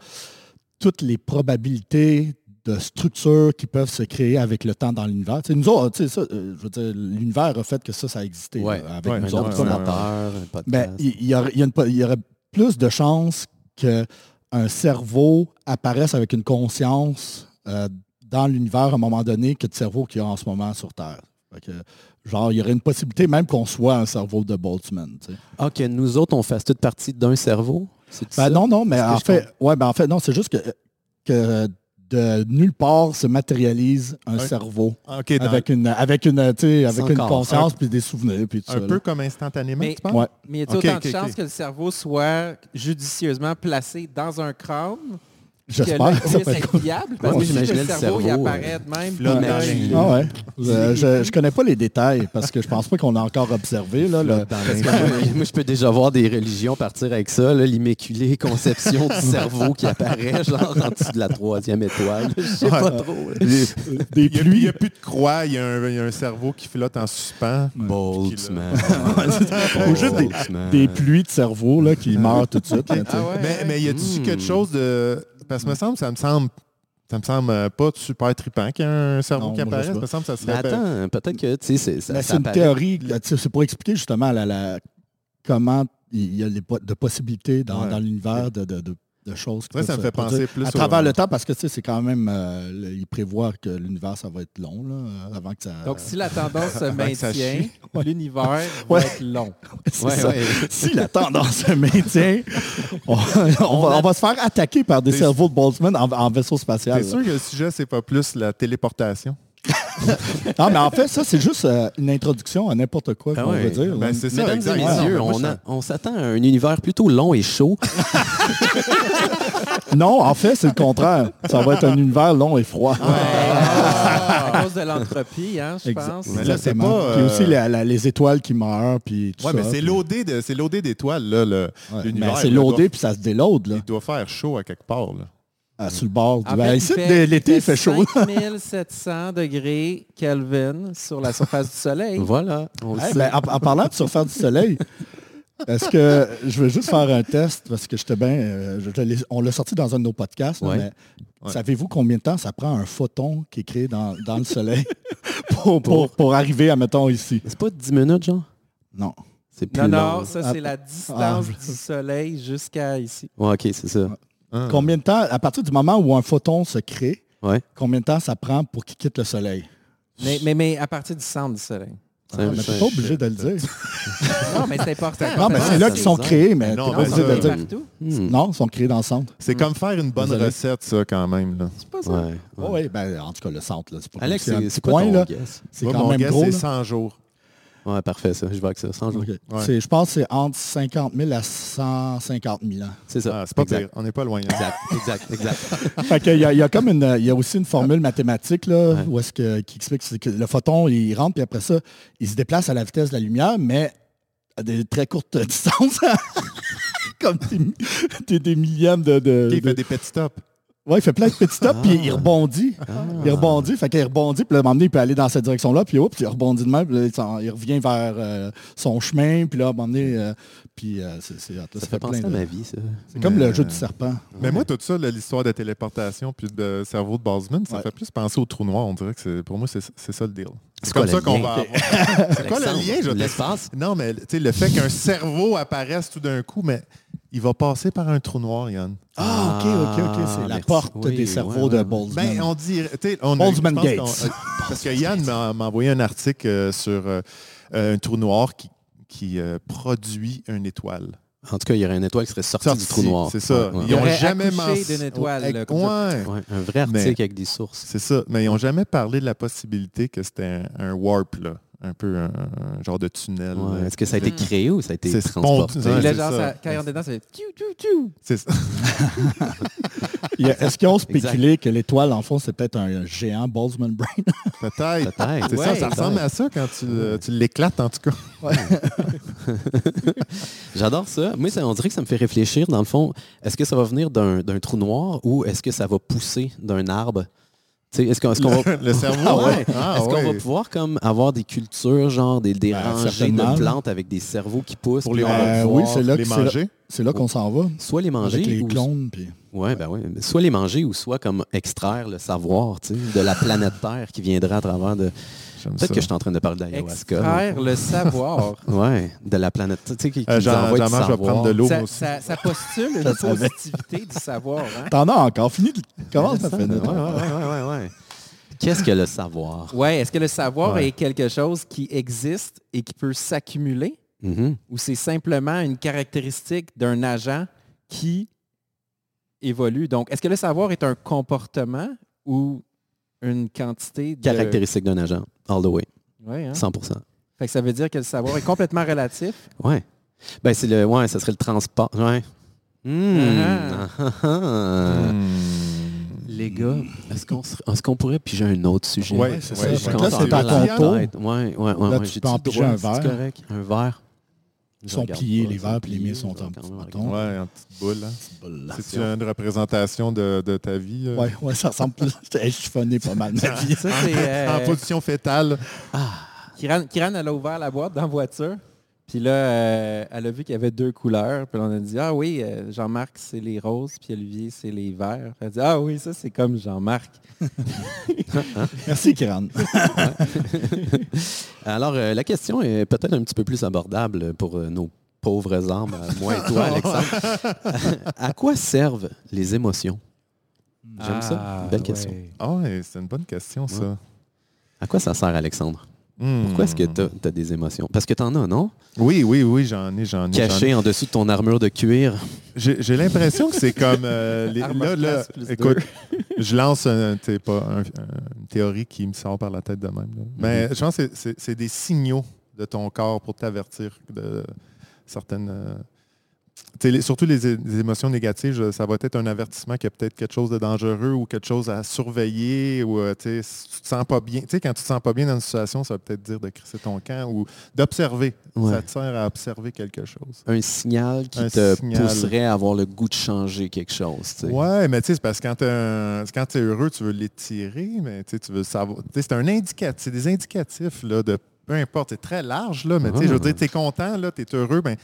toutes les probabilités de structures qui peuvent se créer avec le temps dans l'univers. Nous autres, ça, euh, je veux dire, l'univers a fait que ça, ça a existé Ouais. là, avec Ouais, nous un autres. Ben, il, y y aurait plus de chances qu'un cerveau apparaisse avec une conscience euh, dans l'univers à un moment donné que de cerveau qu'il y a en ce moment sur Terre. Fait que, genre, il y aurait une possibilité même qu'on soit un cerveau de Boltzmann. tu sais. Ah, que nous autres, on fasse toute partie d'un cerveau? Ben, ça? non, non, mais en fait, ouais, ben, en fait, non, c'est juste que, que de nulle part se matérialise un cerveau dans- avec une, avec une, tu sais, avec Sans une corps. conscience puis des souvenirs. Puis tout un ça, peu là. comme instantanément, Mais- tu penses? Ouais. Mais y a-t-il Ok, autant de chances que le cerveau soit judicieusement placé dans un crâne? J'espère ça peut être être viable? Parce Moi, que si j'imaginais le cerveau, il cerveau, apparaît de même. là, Ah ouais. Euh, je, je connais pas les détails parce que je pense pas qu'on a encore observé. Là, le- moi, je peux déjà voir des religions partir avec ça, l'immaculée conception du cerveau qui apparaît, genre en dessous de la troisième étoile. Je sais pas trop. des Il n'y a, pluies. il y a plus de croix, il y, a un- il y a un cerveau qui flotte en suspens. Boltzmann. Ou juste des, pluies de cerveau là, qui meurent tout de suite. là. Ah ouais, Mais, mais y a-tu Hmm. quelque chose de. Parce que me semble, ça me semble. Ça me semble euh, pas super trippant qu'il y ait un cerveau Non, qui apparaisse. Ça me semble que ça Mais serait. attends, peut-être que, tu sais, c'est- ça, Mais ça c'est une théorie, c'est pour expliquer justement la, la- comment il y a les de possibilités dans, Ouais. dans l'univers de, de- de- de choses. ça peuvent me fait penser plus À au- travers le temps, parce que tu sais, c'est quand même, euh, il prévoit que l'univers, ça va être long là, euh, avant que ça... Donc, si la tendance se ça maintient, l'univers va Ouais. être long. C'est Ouais, ça. ouais. Si la tendance se maintient, on, on va, on va se faire attaquer par des cerveaux de Boltzmann en, en vaisseau spatial. T'es là. sûr que le sujet, c'est pas plus la téléportation? Non, mais en fait, ça, c'est juste euh, une introduction à n'importe quoi Ah qu'on ouais. veut dire. Ben, c'est ça, Mesdames et messieurs, moi, on, s'attend à un univers plutôt long et chaud. Non, en fait, c'est le contraire. Ça va être un univers long et froid. Ah, à cause de l'entropie, hein, je pense. Mais là, c'est pas, Puis euh, aussi la- la- les étoiles qui meurent, puis tout Ouais, ça. mais c'est puis- d'étoiles, là. le- Ouais, l'univers. c'est doit- puis ça se déload, là, Il doit faire chaud à quelque part, là. Ah, sur le bord. Du- ici, l'été, il fait chaud. 5700 degrés Kelvin sur la surface du Soleil. Voilà, Hey, ben, en, en parlant de surface du soleil, est-ce que je veux juste faire un test? Parce que j'étais bien. euh, je te l'ai- on l'a sorti dans un de nos podcasts, Ouais. mais Ouais. savez-vous combien de temps ça prend un photon qui est créé dans, dans le soleil pour, pour, pour arriver à, mettons, ici? C'est pas 10 minutes, genre? Non. C'est plus Non, long. non, ça Ah, c'est la distance ah, du Soleil jusqu'à ici. Ouais, OK, c'est ça. Hein? Combien de temps, à partir du moment où un photon se crée, Ouais. combien de temps ça prend pour qu'il quitte le soleil? Mais, mais, mais à partir du centre du Soleil. Ah, mais c'est t'es pas obligé de le dire. Non, mais c'est important. Non, mais c'est là qu'ils sont créés, mais Non, t'es pas mais obligé de le C'est dire. partout. Hmm. Non, ils sont créés dans le centre. C'est comme faire une bonne recette, ça, quand même. Là. C'est pas ça. Ouais. Oui, ouais, ben, en tout cas, le centre, là, c'est pas Alex, c'est quoi coin, ton là. guess? C'est Moi, quand mon même guess, gros. c'est là. 100 jours. Ouais, parfait, ça. Je vais avec ça. 100 jours. OK. Ouais. C'est- Je pense que c'est entre 50 000 à 150 000 ans. C'est ça. Ah, c'est pas exact. pire. On n'est pas loin. hein. Exact, exact, exact. fait qu'il y, a- il y a comme une, il y a aussi une formule mathématique là, Ouais. où est-ce que, qui explique que le photon, il rentre, puis après ça, il se déplace à la vitesse de la lumière, mais à des très courtes distances. comme des, des, des millièmes de... il de- fait des petits stops. Ouais, il fait plein de petits stops, Ah. puis il rebondit. Il rebondit, fait qu'il rebondit, puis là, à un moment donné, il peut aller dans cette direction-là, puis hop, il rebondit de même, puis là, il revient vers euh, son chemin, puis là, à un moment donné, euh, puis euh, c'est, Ça fait penser plein à de- ma vie, ça. C'est comme le jeu du serpent. Mais moi, tout ça, l'histoire de téléportation puis de cerveau de Boltzmann, ça Ouais. fait plus penser au trou noir. On dirait que c'est, pour moi, c'est ça le deal. C'est, C'est comme ça le qu'on va avoir. c'est quoi le lien? Je L'espace? Non, mais tu sais, le fait qu'un cerveau apparaisse tout d'un coup, mais il va passer par un trou noir, Yann. Ah, OK, OK, OK. C'est Ah, la merci. porte Oui, des cerveaux ouais, de. Boltzmann. Ben, on sais, on Boltzmann je pense Gates. euh, parce que Yann m'a m'a envoyé un article euh, sur euh, un trou noir qui, qui euh, produit une étoile. En tout cas, il y aurait une étoile qui serait sortie du trou noir. C'est ça. Ouais, ouais. Ils ont aurait jamais mentionné. d'une étoile, là, comme ouais, Ouais, un vrai article Mais- avec des sources. c'est ça. Mais ils n'ont jamais parlé de la possibilité que c'était un, un warp, là. Un peu un, un genre de tunnel. Ouais. là. Est-ce que ça a été créé ou ça a été transporté? Ouais, là, genre, ça. ça- quand il rentre dedans, ça fait tchou, tchou, tchou. C'est ça. Est-ce qu'ils ont spéculé que l'étoile, en fond, c'est peut-être un géant Boltzmann Brain? Peut-être. Peut-être. C'est ça, Ouais, ça ressemble à ça quand tu, le- tu l'éclates, en tout cas. J'adore ça. Moi, ça- on dirait que ça me fait réfléchir, dans le fond, est-ce que ça va venir d'un d'un trou noir ou est-ce que ça va pousser d'un arbre? Est-ce qu'on est-ce qu'on va... Le cerveau. Ah ouais. Ah Est-ce qu'on ouais. va pouvoir comme avoir des cultures, genre des, des Ben, rangées de plantes avec des cerveaux qui poussent? Pour les, Euh, oui, c'est là les que c'est là- manger. C'est là qu'on s'en va. Soit les manger Avec les ou clones. Puis... Ouais, ben oui. Mais Soit les manger ou soit comme extraire le savoir tu sais, de la planète Terre qui viendrait à travers de. Peut-être que je suis en train de parler d'ayahuasca. Extraire le savoir. Ouais, de la planète. Tu sais, qui, qui Euh, je vais prendre de l'eau, ça, ça- ça postule une positivité du savoir. Hein? T'en as encore fini. de- Comment ça fait ouais, ouais, ouais, ouais, ouais. Qu'est-ce que le savoir? Ouais, est-ce que le savoir Ouais. est quelque chose qui existe et qui peut s'accumuler? Mhm. ou c'est simplement une caractéristique d'un agent qui évolue? Donc, est-ce que le savoir est un comportement ou une quantité de... Caractéristique d'un agent, all the way, Ouais, hein? 100 Fait que ça veut dire que le savoir est complètement relatif? Ouais. Ben, c'est le. Ouais, ça serait le transport. Ouais. Hmm. Ah. Ah, ah, ah. Hmm. Les gars, est-ce qu'on se- est-ce qu'on pourrait piger un autre sujet? Ouais, c'est ouais, ça. ouais. Là, c'est à ton tour. Ouais, ouais, ouais. Là, ouais. tu J'ai-tu peux en le piger droit? un verre. correct? Un verre? Ils sont pliés, pas, les verres, puis les pliés, miens sont en petit regarder. Ouais, en petite boule. C'est une représentation de, de ta vie. euh, Ouais, ouais, ça ressemble plus. Je pas mal ma vie. Ça, c'est... euh, En position fétale. Kiran, Kiran, elle a ouvert la boîte dans la voiture. Puis là, euh, elle a vu qu'il y avait deux couleurs. Puis on a dit, ah oui, euh, Jean-Marc, c'est les roses, puis Olivier, c'est les verts. Elle a dit, ah oui, ça, c'est comme Jean-Marc. Merci, Kiran. Alors, euh, la question est peut-être un petit peu plus abordable pour euh, nos pauvres âmes, moi et toi, Alexandre. à quoi servent les émotions? J'aime ça. Belle question. ouais. Ah ouais, c'est une bonne question, ça. À quoi ça sert, Alexandre? Hmm. Pourquoi est-ce que tu as, des émotions? Parce que tu en as, non? Oui, oui, oui, j'en ai, j'en ai. Caché en dessous de ton armure de cuir. J'ai l'impression que c'est comme... euh, les- là, là, écoute, je lance un- pas un- un- une théorie qui me sort par la tête de même. là. Mais je pense que c'est- des signaux de ton corps pour t'avertir de certaines... euh, les- surtout les, émotions négatives, ça va être un avertissement qu'il y a peut-être quelque chose de dangereux ou quelque chose à surveiller ou euh, si tu te sens pas bien. T'sais, quand tu te sens pas bien dans une situation, ça va peut-être dire de crisser ton camp ou d'observer. Ouais. Ça te sert à observer quelque chose. Un signal qui Un te signal. pousserait à avoir le goût de changer quelque chose. Ouais, mais tu sais, c'est parce que quand tu es heureux, tu veux l'étirer, mais tu veux savoir. C'est un indicatif, c'est des indicatifs là, de peu importe, c'est très large, là, mais tu sais, je veux dire, tu es content, tu es heureux, ben,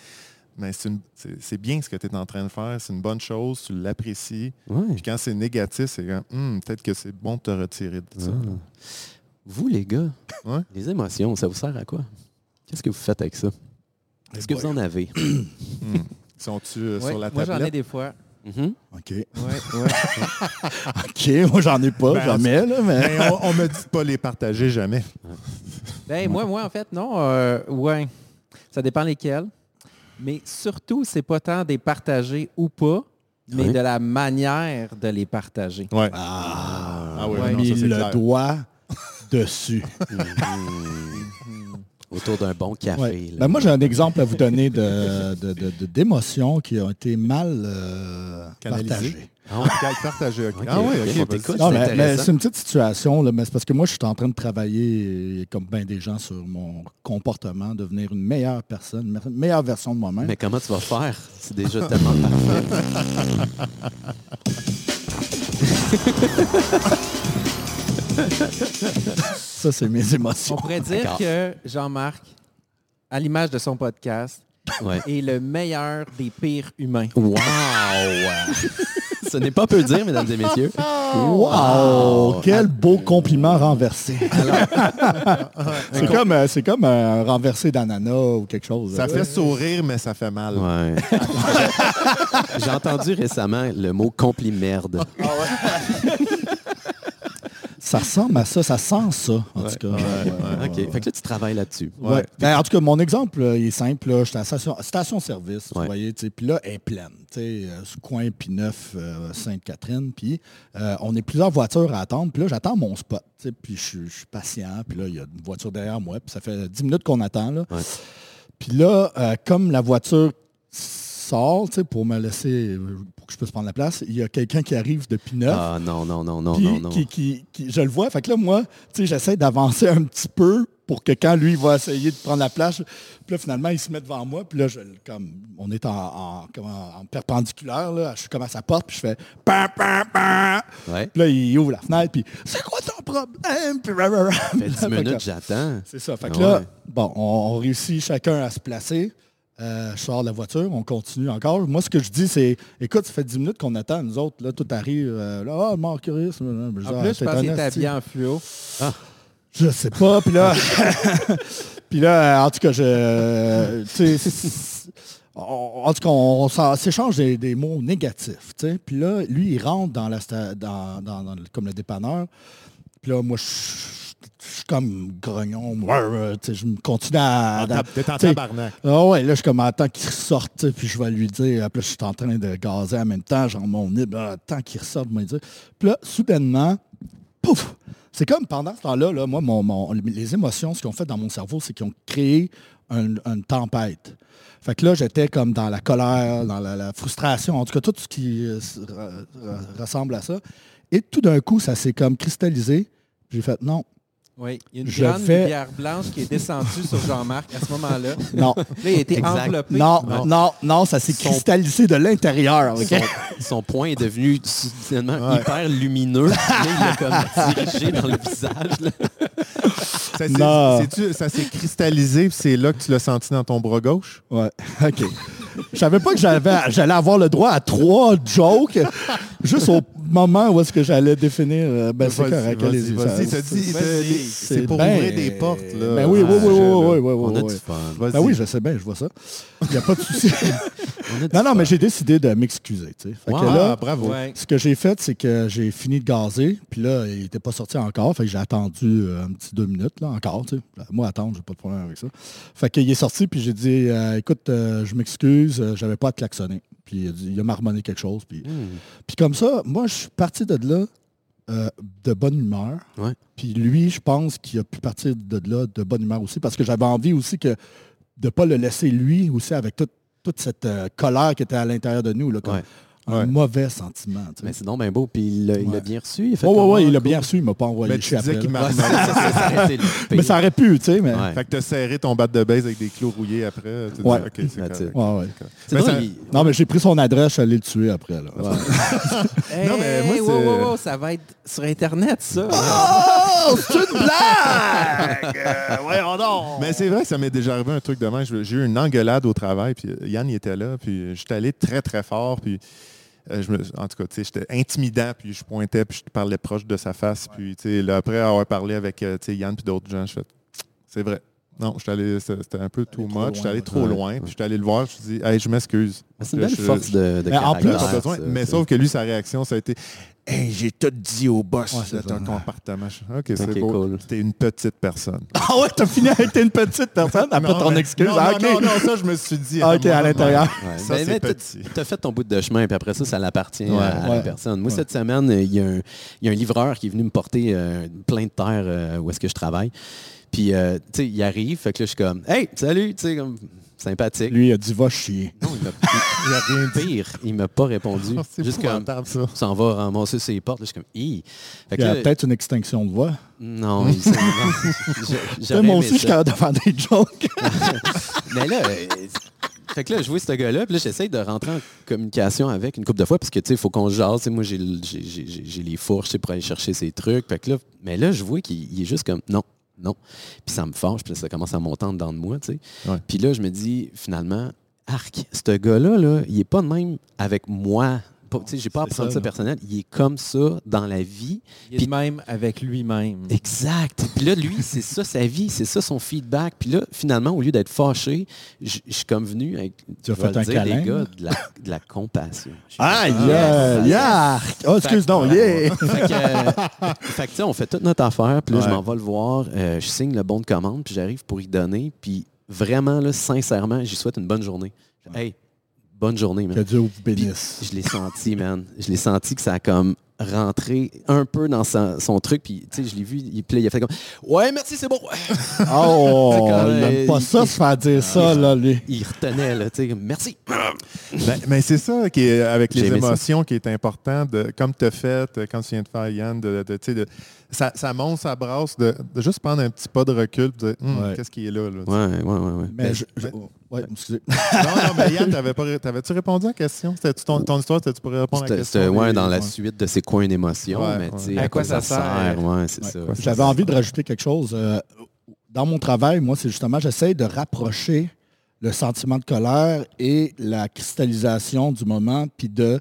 ben, c'est bien ce que tu es en train de faire, c'est une bonne chose, tu l'apprécies. Ouais. Puis quand c'est négatif, c'est Hum, peut-être que c'est bon de te retirer de ça. Ah. Vous, les gars, Ouais. les émotions, ça vous sert à quoi? Qu'est-ce que vous faites avec ça? Est-ce que vous en avez? Hum. Sont-tu euh, Ouais, sur la moi, j'en ai tablette? des fois. Mhm. OK. Ouais, ouais. OK, moi, j'en ai pas, Ben, jamais, là, mais... Ben, on, on me dit de pas les partager jamais. Ben, moi, moi, en fait, non. euh, ouais. Ça dépend lesquels. Mais surtout, c'est pas tant des partagés ou pas, mais de la manière de les partager. Ouais. Ah, Ah oui, Ouais. non, mis ça, c'est le clair. doigt dessus. Autour d'un bon café. Ouais. Ben, moi, j'ai un exemple à vous donner de- de- de- de- d'émotions qui ont été mal euh, partagées. Ah Ah oui, c'est une petite situation, là, mais c'est parce que moi, je suis en train de travailler, comme bien des gens, sur mon comportement, devenir une meilleure personne, une meilleure version de moi-même. Mais comment tu vas faire? C'est déjà tellement parfait. Ça, c'est mes On émotions. pourrait dire que Jean-Marc, à l'image de son podcast, Ouais. est le meilleur des pires humains. Wow! Ce n'est pas peu dire, mesdames et messieurs. Wow! Quel beau compliment renversé. c'est comme, euh, c'est comme un renversé d'ananas ou quelque chose. Ça fait sourire, mais ça fait mal. Ouais. J'ai entendu récemment le mot complimerde. Ça ressemble à ça, ça sent ça, en tout cas. OK. Fait que là, tu travailles là-dessus. Ouais. Ben, en tout cas, mon exemple, là, il est simple. là. J'étais à station, station-service, Ouais. vous voyez, tu sais, puis là, elle est pleine, tu sais, euh, sous coin P9, euh, Sainte-Catherine, puis euh, on est plusieurs voitures à attendre, puis là, j'attends mon spot, tu sais, puis je suis- je suis patient, puis là, il y a une voiture derrière moi, puis ça fait 10 minutes qu'on attend, là. Ouais. Puis là, euh, comme la voiture sort, tu sais, pour me laisser, euh, pour que je puisse prendre la place, il y a quelqu'un qui arrive de P9, Ah non, non, non, non, non, non. Qui, qui- qui- je le vois. Fait que là, moi, tu sais, j'essaie d'avancer un petit peu pour que quand lui va essayer de prendre la place, puis là, finalement, il se met devant moi. Puis là, je, comme, on est en, en- perpendiculaire, là. Je suis comme à sa porte, puis je fais pam, pam, pam. Ouais. Puis là, il ouvre la fenêtre, puis c'est quoi ton problème? Puis rah, rah, rah. Ça fait 10 Fait que- minutes, j'attends. c'est ça. Fait que Ah là, bon, on, on réussit chacun à se placer. Euh, je sors de la voiture, on continue encore. Moi, ce que je dis, c'est écoute, ça fait 10 minutes qu'on attend, nous autres, là, tout arrive. euh, là, ah, mort curieux. En plus, je pense qu'il est habillé en fluo. Je sais pas. Puis là, puis là, en tout cas, je, en tout cas, on, s'échange des, des mots négatifs. tu sais. Puis là, lui, il rentre dans la, dans, dans- comme le dépanneur. Puis là, moi, je je suis comme grognon. Sais, Je me continue à... T'es en tabarnak. ah ouais, là, je comme attends qu'il ressorte, puis je vais lui dire, là, je suis en train de gazer en même temps, genre mon nez, ben, attends qu'il ressorte, je vais lui dire. Puis là, soudainement, pouf! C'est comme pendant ce temps-là, là, moi, mon, mon- les émotions, ce qu'ils ont fait dans mon cerveau, c'est qu'ils ont créé un- une tempête. Fait que là, j'étais comme dans la colère, dans la, la frustration, en tout cas, tout ce qui euh, ressemble à ça. Et tout d'un coup, ça s'est comme cristallisé. J'ai fait non, Oui, il y a une Je grande fais- lumière blanche qui est descendue sur Jean-Marc à ce moment-là. non, Là, il a été Exact. enveloppé. non, non, non, ça s'est Son- cristallisé de l'intérieur. Son, son poing est devenu soudainement Ouais. hyper lumineux. Là, il a comme dirigé dans le visage. là. Ça Non. ça s'est cristallisé, puis c'est là que tu l'as senti dans ton bras gauche? Ouais, OK. Je savais pas que j'allais avoir le droit à trois jokes juste au moment où est-ce que j'allais définir. euh, Ben, c'est correct. vas-y, vas-y. T'as dit, c'est pour ben- ouvrir des portes. Là, Ben oui, oui, oui, oui, Sujet, oui, oui, oui, On a du fun. Vas-y. Ben oui, je sais bien, je vois ça. Il n'y a pas de souci. Non, non, mais j'ai décidé de m'excuser. Wow. là, Ah, bravo. Ouais. ce que j'ai fait, c'est que j'ai fini de gazer, puis là, il n'était pas sorti encore. Fait que j'ai attendu euh, un petit deux minutes, là, encore. Moi, attendre, j'ai pas de problème avec ça. Fait qu'il est sorti, puis j'ai dit euh, écoute, euh, je m'excuse, euh, j'avais pas à te klaxonner. Puis il a, marmonné quelque chose. Puis, Hmm. puis comme ça, moi, je suis parti de là euh, de bonne humeur. Ouais. Puis lui, je pense qu'il a pu partir de là de bonne humeur aussi, parce que j'avais envie aussi que de ne pas le laisser lui aussi avec toute, toute cette euh, colère qui était à l'intérieur de nous, là, comme Ouais. Un Ouais. mauvais sentiment. tu sais. Mais c'est donc bien beau. Puis il l'a l'a Ouais. bien reçu. Il a fait Oui, oui, comme, oui, ah, il a cool. bien reçu, il m'a pas envoyé Mais le tu disais qu'il m'a Ouais, Mais ça aurait pu, tu sais, mais... Ouais. Fait que t'as serré ton bat de base avec des clous rouillés après. Ouais. OK, c'est. Ouais, ouais. Mais drôle, ça- il- Non, mais j'ai pris son adresse, je suis allé le tuer après. Là. Hey, Non, mais moi, wow, wow, wow, ça va être sur Internet, ça. Oh, c'est une blague! Euh, donc! Mais c'est vrai que ça m'est déjà arrivé un truc de même. Je- J'ai eu une engueulade au travail, puis Yann il était là, puis j'étais allé très, très fort, puis euh, je me, en tout cas, tu sais, j'étais intimidant, puis je pointais, puis je parlais proche de sa face, puis tu sais, là, après avoir parlé avec euh, tu sais, Yann puis d'autres gens, je fais, c'est vrai. Non, c'était un peu too much, j'étais allé loin, trop ouais. loin, puis j'étais allé le voir, je dis, hey, je m'excuse. C'est une belle je- force de, de Mais en plus, caractère, pas besoin. ça, Mais sauf que lui, sa réaction, ça a été Hey, j'ai tout dit au boss Ouais, de c'est ton ça. comportement. Je- OK, c'est Ok, beau. cool. T'es une petite personne. Ah ouais, t'as fini avec t'es une petite personne? Après Non, ton mais- excuse. Non, Ah, non, ok. non, non, ça, je me suis dit. Ah, ok, à l'intérieur. Ouais. Ça, Ben, t'as- petit. T'as fait ton bout de chemin, puis après ça, ça l'appartient Ouais, à, à ouais. la personne. Moi, Ouais. cette semaine, il y, a un- il y a un livreur qui est venu me porter euh, plein de terre euh, où est-ce que je travaille. Puis, euh, tu sais, il arrive, fait que là, je suis comme « Hey, salut! » Tu sais, comme sympathique. Lui, il a dit va chier. Non, il a rien pire. Il m'a pas répondu. C'est Juste comme ça. s'en va ramasser ses portes. Là, je suis comme Hi! Il y a peut-être une extinction de voix. Non, il- j'aurais moi aussi, je suis capable de faire des jokes. Mais là, euh, fait que là, je vois ce gars-là, puis là, j'essaye de rentrer en communication avec une couple de fois, parce que, tu sais, il faut qu'on se jase. Moi, j'ai le- j'ai- j'ai- j'ai- j'ai les fourches pour aller chercher ces trucs. Fait que là, mais là, je vois qu'il il est juste comme, non, non. Puis ça me fâche, puis ça commence à monter en dedans de moi, tu sais. Ouais. Puis là, je me dis, finalement, arc, ce gars-là, là, il est pas de même avec moi j'ai pas à prendre ça, personnel. Il est comme ça dans la vie. Il est Puis- même avec lui-même. Exact. Puis là, lui, c'est ça sa vie, c'est ça son feedback. Puis là, finalement, au lieu d'être fâché, je suis comme venu avec, Tu as fait un dire, câlin, les gars, de la, de la compassion. Ah, fait, yeah, yeah! Oh, excuse donc, yeah! Fait que, euh, fait que, tu sais, on fait toute notre affaire, puis là, je m'en vais le voir, euh, je signe le bon de commande, puis j'arrive pour y donner, puis vraiment, là, sincèrement, j'y souhaite une bonne journée. Hey, bonne journée, man. Que Dieu vous Puis, bénisse. je l'ai senti, man. Je l'ai senti que ça a comme rentré un peu dans sa- son truc, puis tu sais, je l'ai vu, il, il a fait comme « Ouais, merci, c'est bon! » Oh, il même- n'aime pas ça, se faire dire ça, là, lui. Il retenait, là, tu sais, « Merci! Ben, mais c'est ça qui est avec les ça. émotions qui est important, de, comme tu as fait, euh, quand tu viens de faire Yann, de, de- tu sais, de- ça, ça monte, ça brasse, de, de juste prendre un petit pas de recul et dire Hum, Ouais. qu'est-ce qui est là. là? »» Ouais, ouais, ouais, ouais. Mais je, je- ouais, excusez. Non, non, mais Yann, t'avais pas ré- t'avais-tu répondu à la question? C'était ton, ton histoire, c'était-tu pour répondre à la question? c'était, ouais, dans la ouais. suite de c'est quoi une émotion, Ouais, mais sais, À quoi ça sert? Ouais, c'est Ouais. ça. Ouais, J'avais envie de rajouter quelque chose. Euh, Dans mon travail, moi, c'est justement, j'essaie de rapprocher le sentiment de colère et la cristallisation du moment, puis de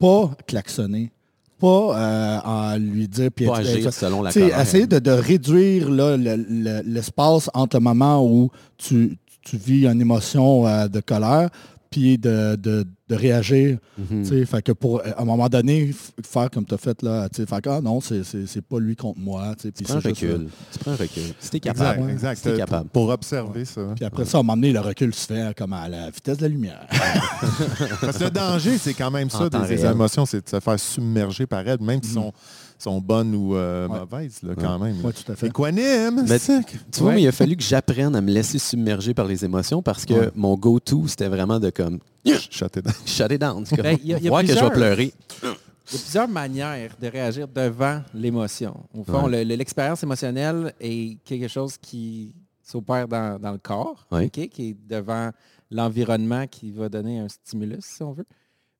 pas klaxonner, pas euh, en lui dire... Puis Pas agir selon la essayer de, de réduire là, le- le- l'espace entre le moment où tu, tu vis une émotion euh, de colère, puis de, de- de réagir. Tu sais, Fait que pour, à un moment donné, faire comme tu as fait là, tu sais, faire ah non, c'est- c'est c'est pas lui contre moi. tu sais, puis Tu prends un recul. Tu prends un recul. Si t'es Exact, capable. ouais. exact. Si t'es Euh, capable. Pour observer ça. Puis après ça, à un moment donné, le recul se fait comme à la vitesse de la lumière. Parce que le danger, c'est quand même ça, des, émotions, c'est de se faire submerger par elles, même si Mhm. Sont, bonnes ou euh, Ouais. mauvaises, là, quand même. oui, tout à fait. Équanime, Mais- Tu vois, Ouais. mais il a fallu que j'apprenne à me laisser submerger par les émotions parce que Ouais. mon go-to, c'était vraiment de comme Shut it down. shut it down. Comme, Ben, il y a- il y a voir que je vais plusieurs- pleurer. Il y a plusieurs manières de réagir devant l'émotion. Au fond, Ouais. le- le- l'expérience émotionnelle est quelque chose qui s'opère dans, dans le corps, Ouais. qui est devant l'environnement qui va donner un stimulus, si on veut.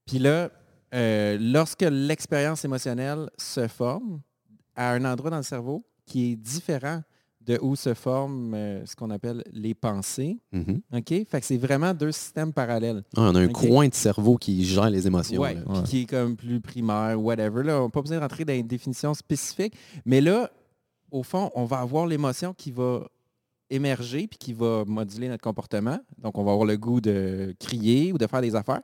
Puis là, euh, lorsque l'expérience émotionnelle se forme à un endroit dans le cerveau qui est différent de où se forment euh, ce qu'on appelle les pensées, Mhm. OK? Fait que c'est vraiment deux systèmes parallèles. Ah, on a un coin de cerveau qui gère les émotions. Ouais. qui est comme plus primaire, whatever. Là, on n'a pas besoin de rentrer dans une définition spécifique. Mais là, au fond, on va avoir l'émotion qui va émerger puis qui va moduler notre comportement. Donc, on va avoir le goût de crier ou de faire des affaires.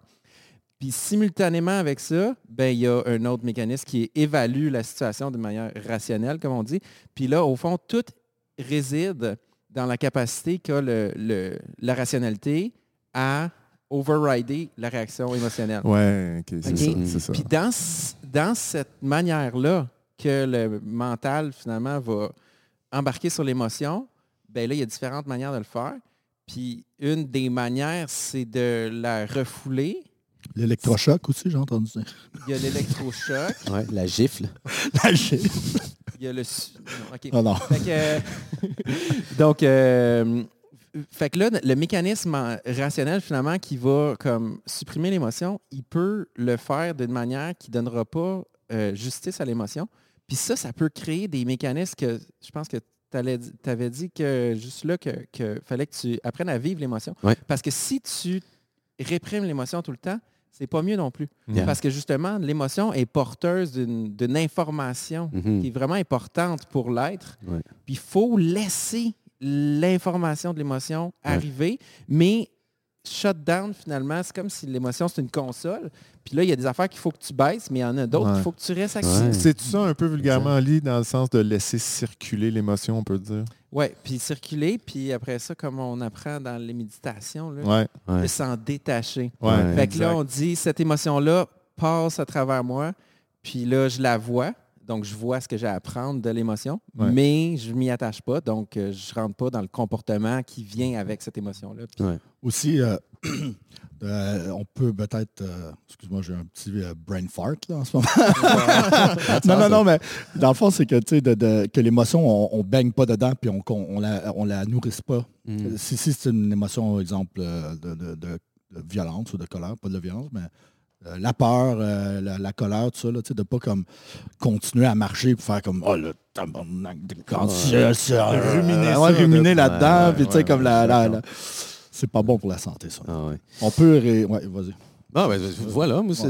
Puis simultanément avec ça, ben, il y a un autre mécanisme qui évalue la situation de manière rationnelle, comme on dit. Puis là, au fond, tout réside dans la capacité qu'a le- le- la rationalité à overrider la réaction émotionnelle. Ouais, ok, c'est ça. Puis dans, dans cette manière-là que le mental, finalement, va embarquer sur l'émotion, ben là, il y a différentes manières de le faire. Puis une des manières, c'est de la refouler. L'électrochoc aussi, j'ai entendu dire. Il y a l'électrochoc, Ouais, la gifle. il y a le... non, OK. Non, non. Fait que, euh, donc, euh, fait que là, le mécanisme rationnel, finalement, qui va comme supprimer l'émotion, il peut le faire d'une manière qui ne donnera pas euh, justice à l'émotion. Puis ça, ça peut créer des mécanismes que je pense que tu avais dit que juste là, qu'il que fallait que tu apprennes à vivre l'émotion. Ouais. Parce que si tu réprimes l'émotion tout le temps, c'est pas mieux non plus. Yeah. Parce que justement, l'émotion est porteuse d'une information Mhm. qui est vraiment importante pour l'être. Ouais. Puis il faut laisser l'information de l'émotion arriver, mais shut down finalement, c'est comme si l'émotion c'est une console. Puis là, il y a des affaires qu'il faut que tu baisses, mais il y en a d'autres Ouais. qu'il faut que tu restes actif. Ouais. C'est ça un peu vulgairement lit dans le sens de laisser circuler l'émotion, on peut dire? Oui, puis circuler, puis après ça, comme on apprend dans les méditations, là, Ouais, Ouais. de s'en détacher. ouais. Fait que là, on dit, cette émotion-là passe à travers moi, puis là, je la vois. Donc, je vois ce que j'ai à apprendre de l'émotion, Ouais. mais je m'y attache pas. Donc, euh, je rentre pas dans le comportement qui vient avec cette émotion-là. Puis- Ouais. Aussi, euh, euh, on peut peut-être... euh, Excuse-moi, j'ai un petit euh, brain fart là, en ce moment. non, non, non, mais dans le fond, c'est que, tu sais, de- de- que l'émotion, on ne baigne pas dedans, puis on, on, la, on la nourrisse pas. Mhm. Si, si c'est une émotion, exemple, de, de- de- de violence ou de colère, pas de la violence, mais euh, la peur, euh, la, la colère, tout ça, là, de pas comme continuer à marcher pour faire comme Oh le tabarnak de euh, Ruminer là-dedans, puis tu sais, comme la, C'est pas bon pour la santé, ça. Ah ouais. On peut. ré- Ouais, vas-y. Ah, ben, voilà, moi, je-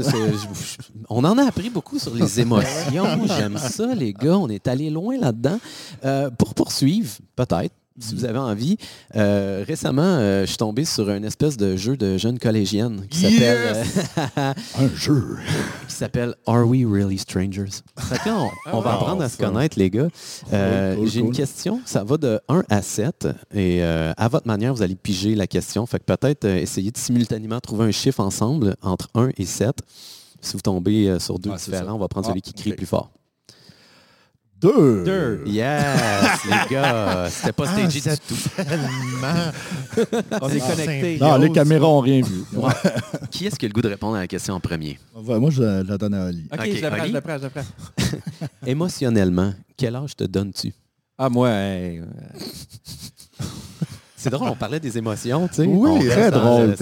on en a appris beaucoup sur les émotions. J'aime ça, les gars. On est allé loin là-dedans. Euh, pour poursuivre, peut-être, si vous avez envie, euh, récemment, euh, je suis tombé sur une espèce de jeu de jeunes collégiennes qui s'appelle euh, Un jeu. qui s'appelle Are We Really Strangers? Fait que là, on, on va wow, apprendre à se connaître, les gars. Euh, Cool, J'ai une cool. question. Ça va de 1 à 7. Et euh, à votre manière, vous allez piger la question. Fait que peut-être euh, essayer de simultanément trouver un chiffre ensemble entre 1 et 7. Si vous tombez euh, sur deux c'est différents, on va prendre Ah, celui qui crie ok. plus fort. Deux. Deux. Yes, les gars. C'était pas Ah, stagé du tout. tellement... On est connectés. Non, les caméras ont rien vu. Ouais. Qui est-ce qui a le goût de répondre à la question en premier? Ouais, Moi, je la la donne à Ali. OK, je le prends, je le prends, je le prends. Émotionnellement, quel âge te donnes-tu? Ah, moi, hey, C'est drôle, on parlait des émotions, tu sais. Oui, très drôle. le-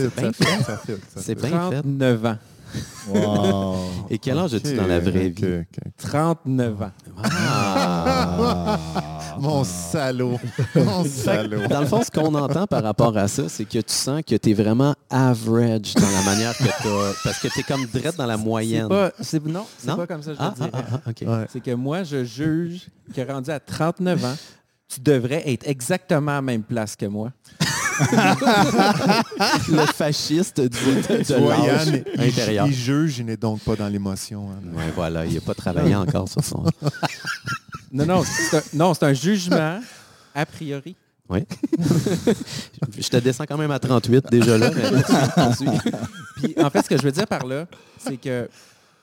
C'est bien fait. 39 ans. Wow. Et quel âge as-tu Ok, dans la vraie vie? ok. 39 ans. Ah. Mon salaud. Mon salaud. Dans le fond, ce qu'on entend par rapport à ça, c'est que tu sens que tu es vraiment average dans la manière que tu as. Parce que tu es comme drette dans la moyenne. pas, non, c'est pas comme ça que je Ah, le ah, ah, ah. Ouais. C'est que moi, je juge que rendu à 39 ans, tu devrais être exactement à la même place que moi. Le fasciste du, de, il, intérieur. il juge, il n'est donc pas dans l'émotion. hein. Ouais, voilà, il n'a pas travaillé encore sur son... Non, non, c'est un, non, c'est un jugement a priori. Oui. je te descends quand même à 38 déjà là, mais poursuis. Puis en fait, ce que je veux dire par là, c'est que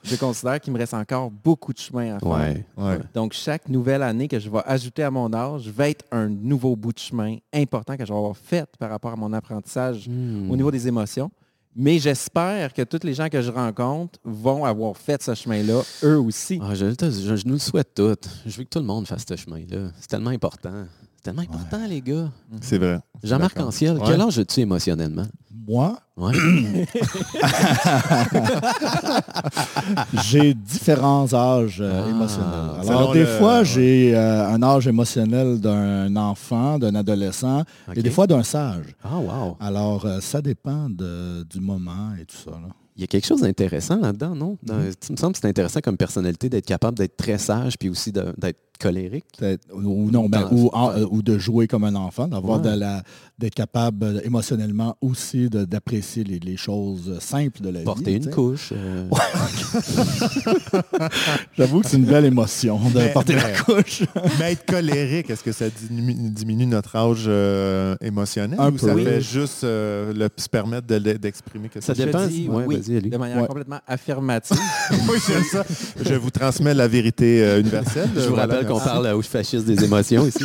je considère qu'il me reste encore beaucoup de chemin à faire. Ouais. Donc, chaque nouvelle année que je vais ajouter à mon âge va être un nouveau bout de chemin important que je vais avoir fait par rapport à mon apprentissage Hmm. au niveau des émotions. Mais j'espère que tous les gens que je rencontre vont avoir fait ce chemin-là, eux aussi. Ah, je- je nous le souhaite tous. Je veux que tout le monde fasse ce chemin-là. C'est tellement important. C'est tellement important, les gars. C'est vrai. Jean-Marc. Anciel, Ouais. quel âge as-tu émotionnellement? Moi, Ouais. j'ai différents âges euh, Ah. émotionnels. Alors, des le- fois, j'ai euh, un âge émotionnel d'un enfant, d'un adolescent, et des fois d'un sage. Ah, wow. Alors, euh, ça dépend de- du moment et tout ça. là. Il y a quelque chose d'intéressant là-dedans, non? Dans- Il me semble que c'est intéressant comme personnalité d'être capable d'être très sage puis aussi d'être colérique. Ou, non, ben, Dans- ou, en- euh, ou de jouer comme un enfant, d'avoir Ouais. de la- d'être capable émotionnellement aussi de- d'apprécier les, les choses simples de la Porter vie. une tu sais. couche. euh, J'avoue que c'est une belle émotion de Mais- porter la mais- couche. Mais être colérique, est-ce que ça diminue, notre âge euh, émotionnel Un ou ça fait juste euh, le, se permettre de d'exprimer quelque Ça chose? Je dépend. dis Ouais, oui, de manière Ouais. complètement affirmative. oui, c'est ça. Je vous transmets la vérité euh, universelle. Je vous Voilà, rappelle qu'on merci. parle au fasciste des émotions ici.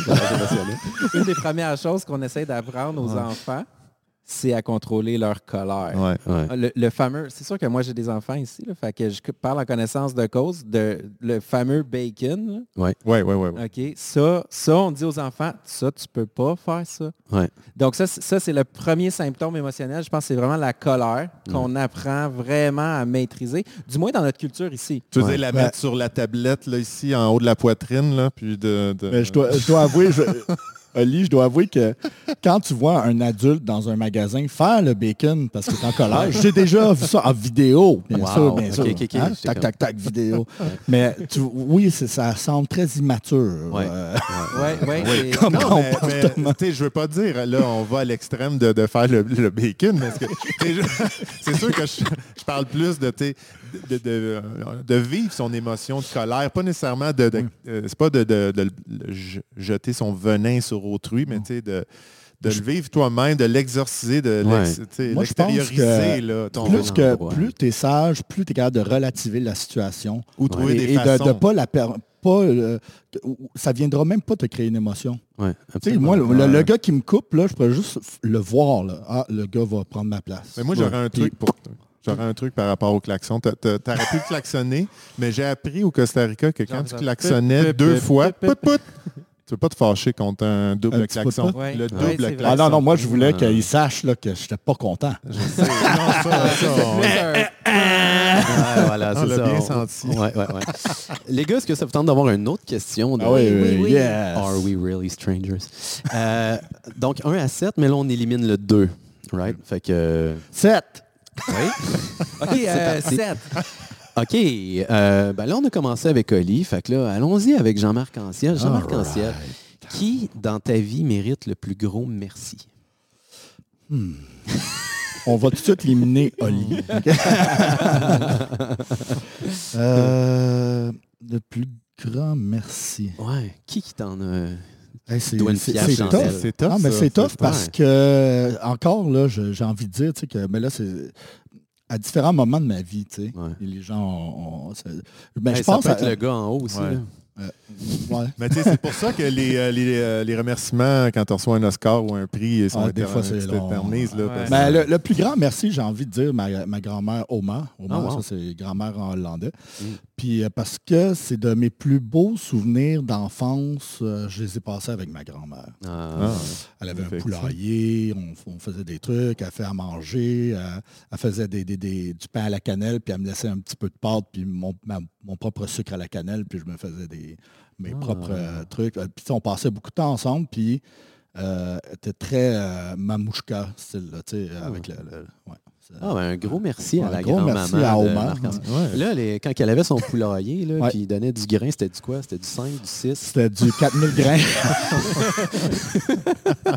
Une des premières choses qu'on essaie d'apprendre aux enfants, c'est à contrôler leur colère. Ouais. Ouais. Ah, Le, le fameux, c'est sûr que moi j'ai des enfants ici, là, fait que je parle en connaissance de cause de le fameux bacon. Ouais, ouais, ouais, ouais. là. OK, ça, ça on dit aux enfants, ça tu peux pas faire ça. Ouais. Donc ça, c'est- ça c'est le premier symptôme émotionnel. Je pense que c'est vraiment la colère qu'on apprend vraiment à maîtriser, du moins dans notre culture ici. Tu veux dire la mettre sur la tablette là, ici en haut de la poitrine, là, puis de. de- Mais je dois, je dois avouer, je, Oli, je dois avouer que quand tu vois un adulte dans un magasin faire le bacon parce qu'il est en colère, j'ai déjà vu ça en vidéo, bien Wow. sûr, bien. Hein? Tac, tac, tac, vidéo. Mais tu- oui, ça semble très immature. Ouais. euh, Ouais, ouais, Oui. c'est- Comme Non, comportement. mais, je veux pas dire, là, on va à l'extrême de, de faire le, le bacon, c'est sûr que je, je parle plus de, de, de, de- de vivre son émotion de colère, pas nécessairement de, de- euh, c'est pas de, jeter son venin sur autrui, mais tu sais, de, de le vivre toi-même, de l'exorciser, de Ouais. l'extérioriser, Plus que endroit. plus tu es sage, plus tu es capable de relativer la situation. ou trouver et des et de ne pas la per- pas, euh, ça viendra même pas te créer une émotion. Ouais, moi, le, le- Ouais. le gars qui me coupe, là, je pourrais juste le voir. Là. Ah, le gars va prendre ma place. Mais moi, j'aurais un truc pour toi. J'aurais un truc par rapport au klaxon. T'a- t'a- T'aurais pu klaxonner, mais j'ai appris au Costa Rica que quand tu klaxonnais deux fois, put, put, put, tu peux pas te fâcher contre un double Un klaxon. Le Ouais. double Ouais, klaxon. Ah non, non, moi, je voulais Ah. qu'il sache là, que je n'étais pas content. Je sais. Non, ça, ça, on- voilà, l'a bien senti. Ouais. Les gars, est-ce que ça vous tente d'avoir une autre question? de- Ah oui, oui, oui. yes. Are we really strangers? Euh, donc, 1 à 7, mais là, on élimine le 2. Right? Fait que. 7. Oui. OK, euh, parti. 7. OK. euh, ben là, on a commencé avec Oli. Fait que là, allons-y avec Jean-Marc Anciel. Jean-Marc. Anciel, qui, dans ta vie, mérite le plus gros merci? On va tout de suite éliminer Oli. Euh, le plus grand merci. Ouais. Qui qui t'en a... Hey, c'est une c'est- tough. C'est tough, Ah, mais ça. c'est tough Ça, parce que, encore là, j'ai envie de dire tu sais, que, mais là, c'est à différents moments de ma vie, tu sais. Ouais. Et les gens ont. ont- c'est- ben, Hey, je ça pense peut être à- le gars en haut aussi. Ouais. Ouais. Mais tu sais, c'est pour ça que les, euh, les, euh, les remerciements, quand tu reçois un Oscar ou un prix, ils sont Ah, des fois, c'est long. là, Ouais. Ben, le, le plus grand merci, j'ai envie de dire, ma, ma grand-mère Oma. Oma, Ah, wow. ça c'est grand-mère en hollandais. Mm. Puis euh, parce que c'est de mes plus beaux souvenirs d'enfance, euh, je les ai passés avec ma grand-mère. Ah. Ah. Elle avait un poulailler, on, on faisait des trucs, elle fait à manger, elle, elle faisait des, des- des- du pain à la cannelle, puis elle me laissait un petit peu de pâte, puis mon, ma- mon propre sucre à la cannelle, puis je me faisais des, mes Ah. propres euh, trucs. Euh, Puis on passait beaucoup de temps ensemble, puis euh, était très mamouchka style, là, tu sais, avec le... le- ouais, c'est- Ah, ben, un gros merci à la grand-maman à de Omar. Ouais. Là, les- quand elle avait son poulailler, là, Ouais. puis il donnait du grain, c'était du quoi? C'était du 5, du 6? C'était du 4000 grains.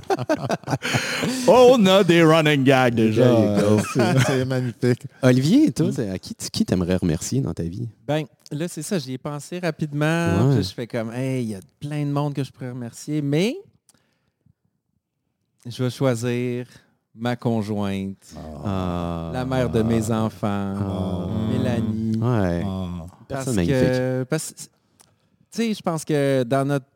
oh, on a des running gags déjà. C'est magnifique. Olivier, toi, c'est- à qui, qui t'aimerais remercier dans ta vie? Ben, là, c'est ça, j'y ai pensé rapidement. Ouais. Puis je fais comme, hey, il y a plein de monde que je pourrais remercier, mais je vais choisir ma conjointe, Ah. la mère de mes enfants, Ah. Mélanie. Ouais. ah. Personne Parce magnifique. que, parce- tu sais, je pense que dans notre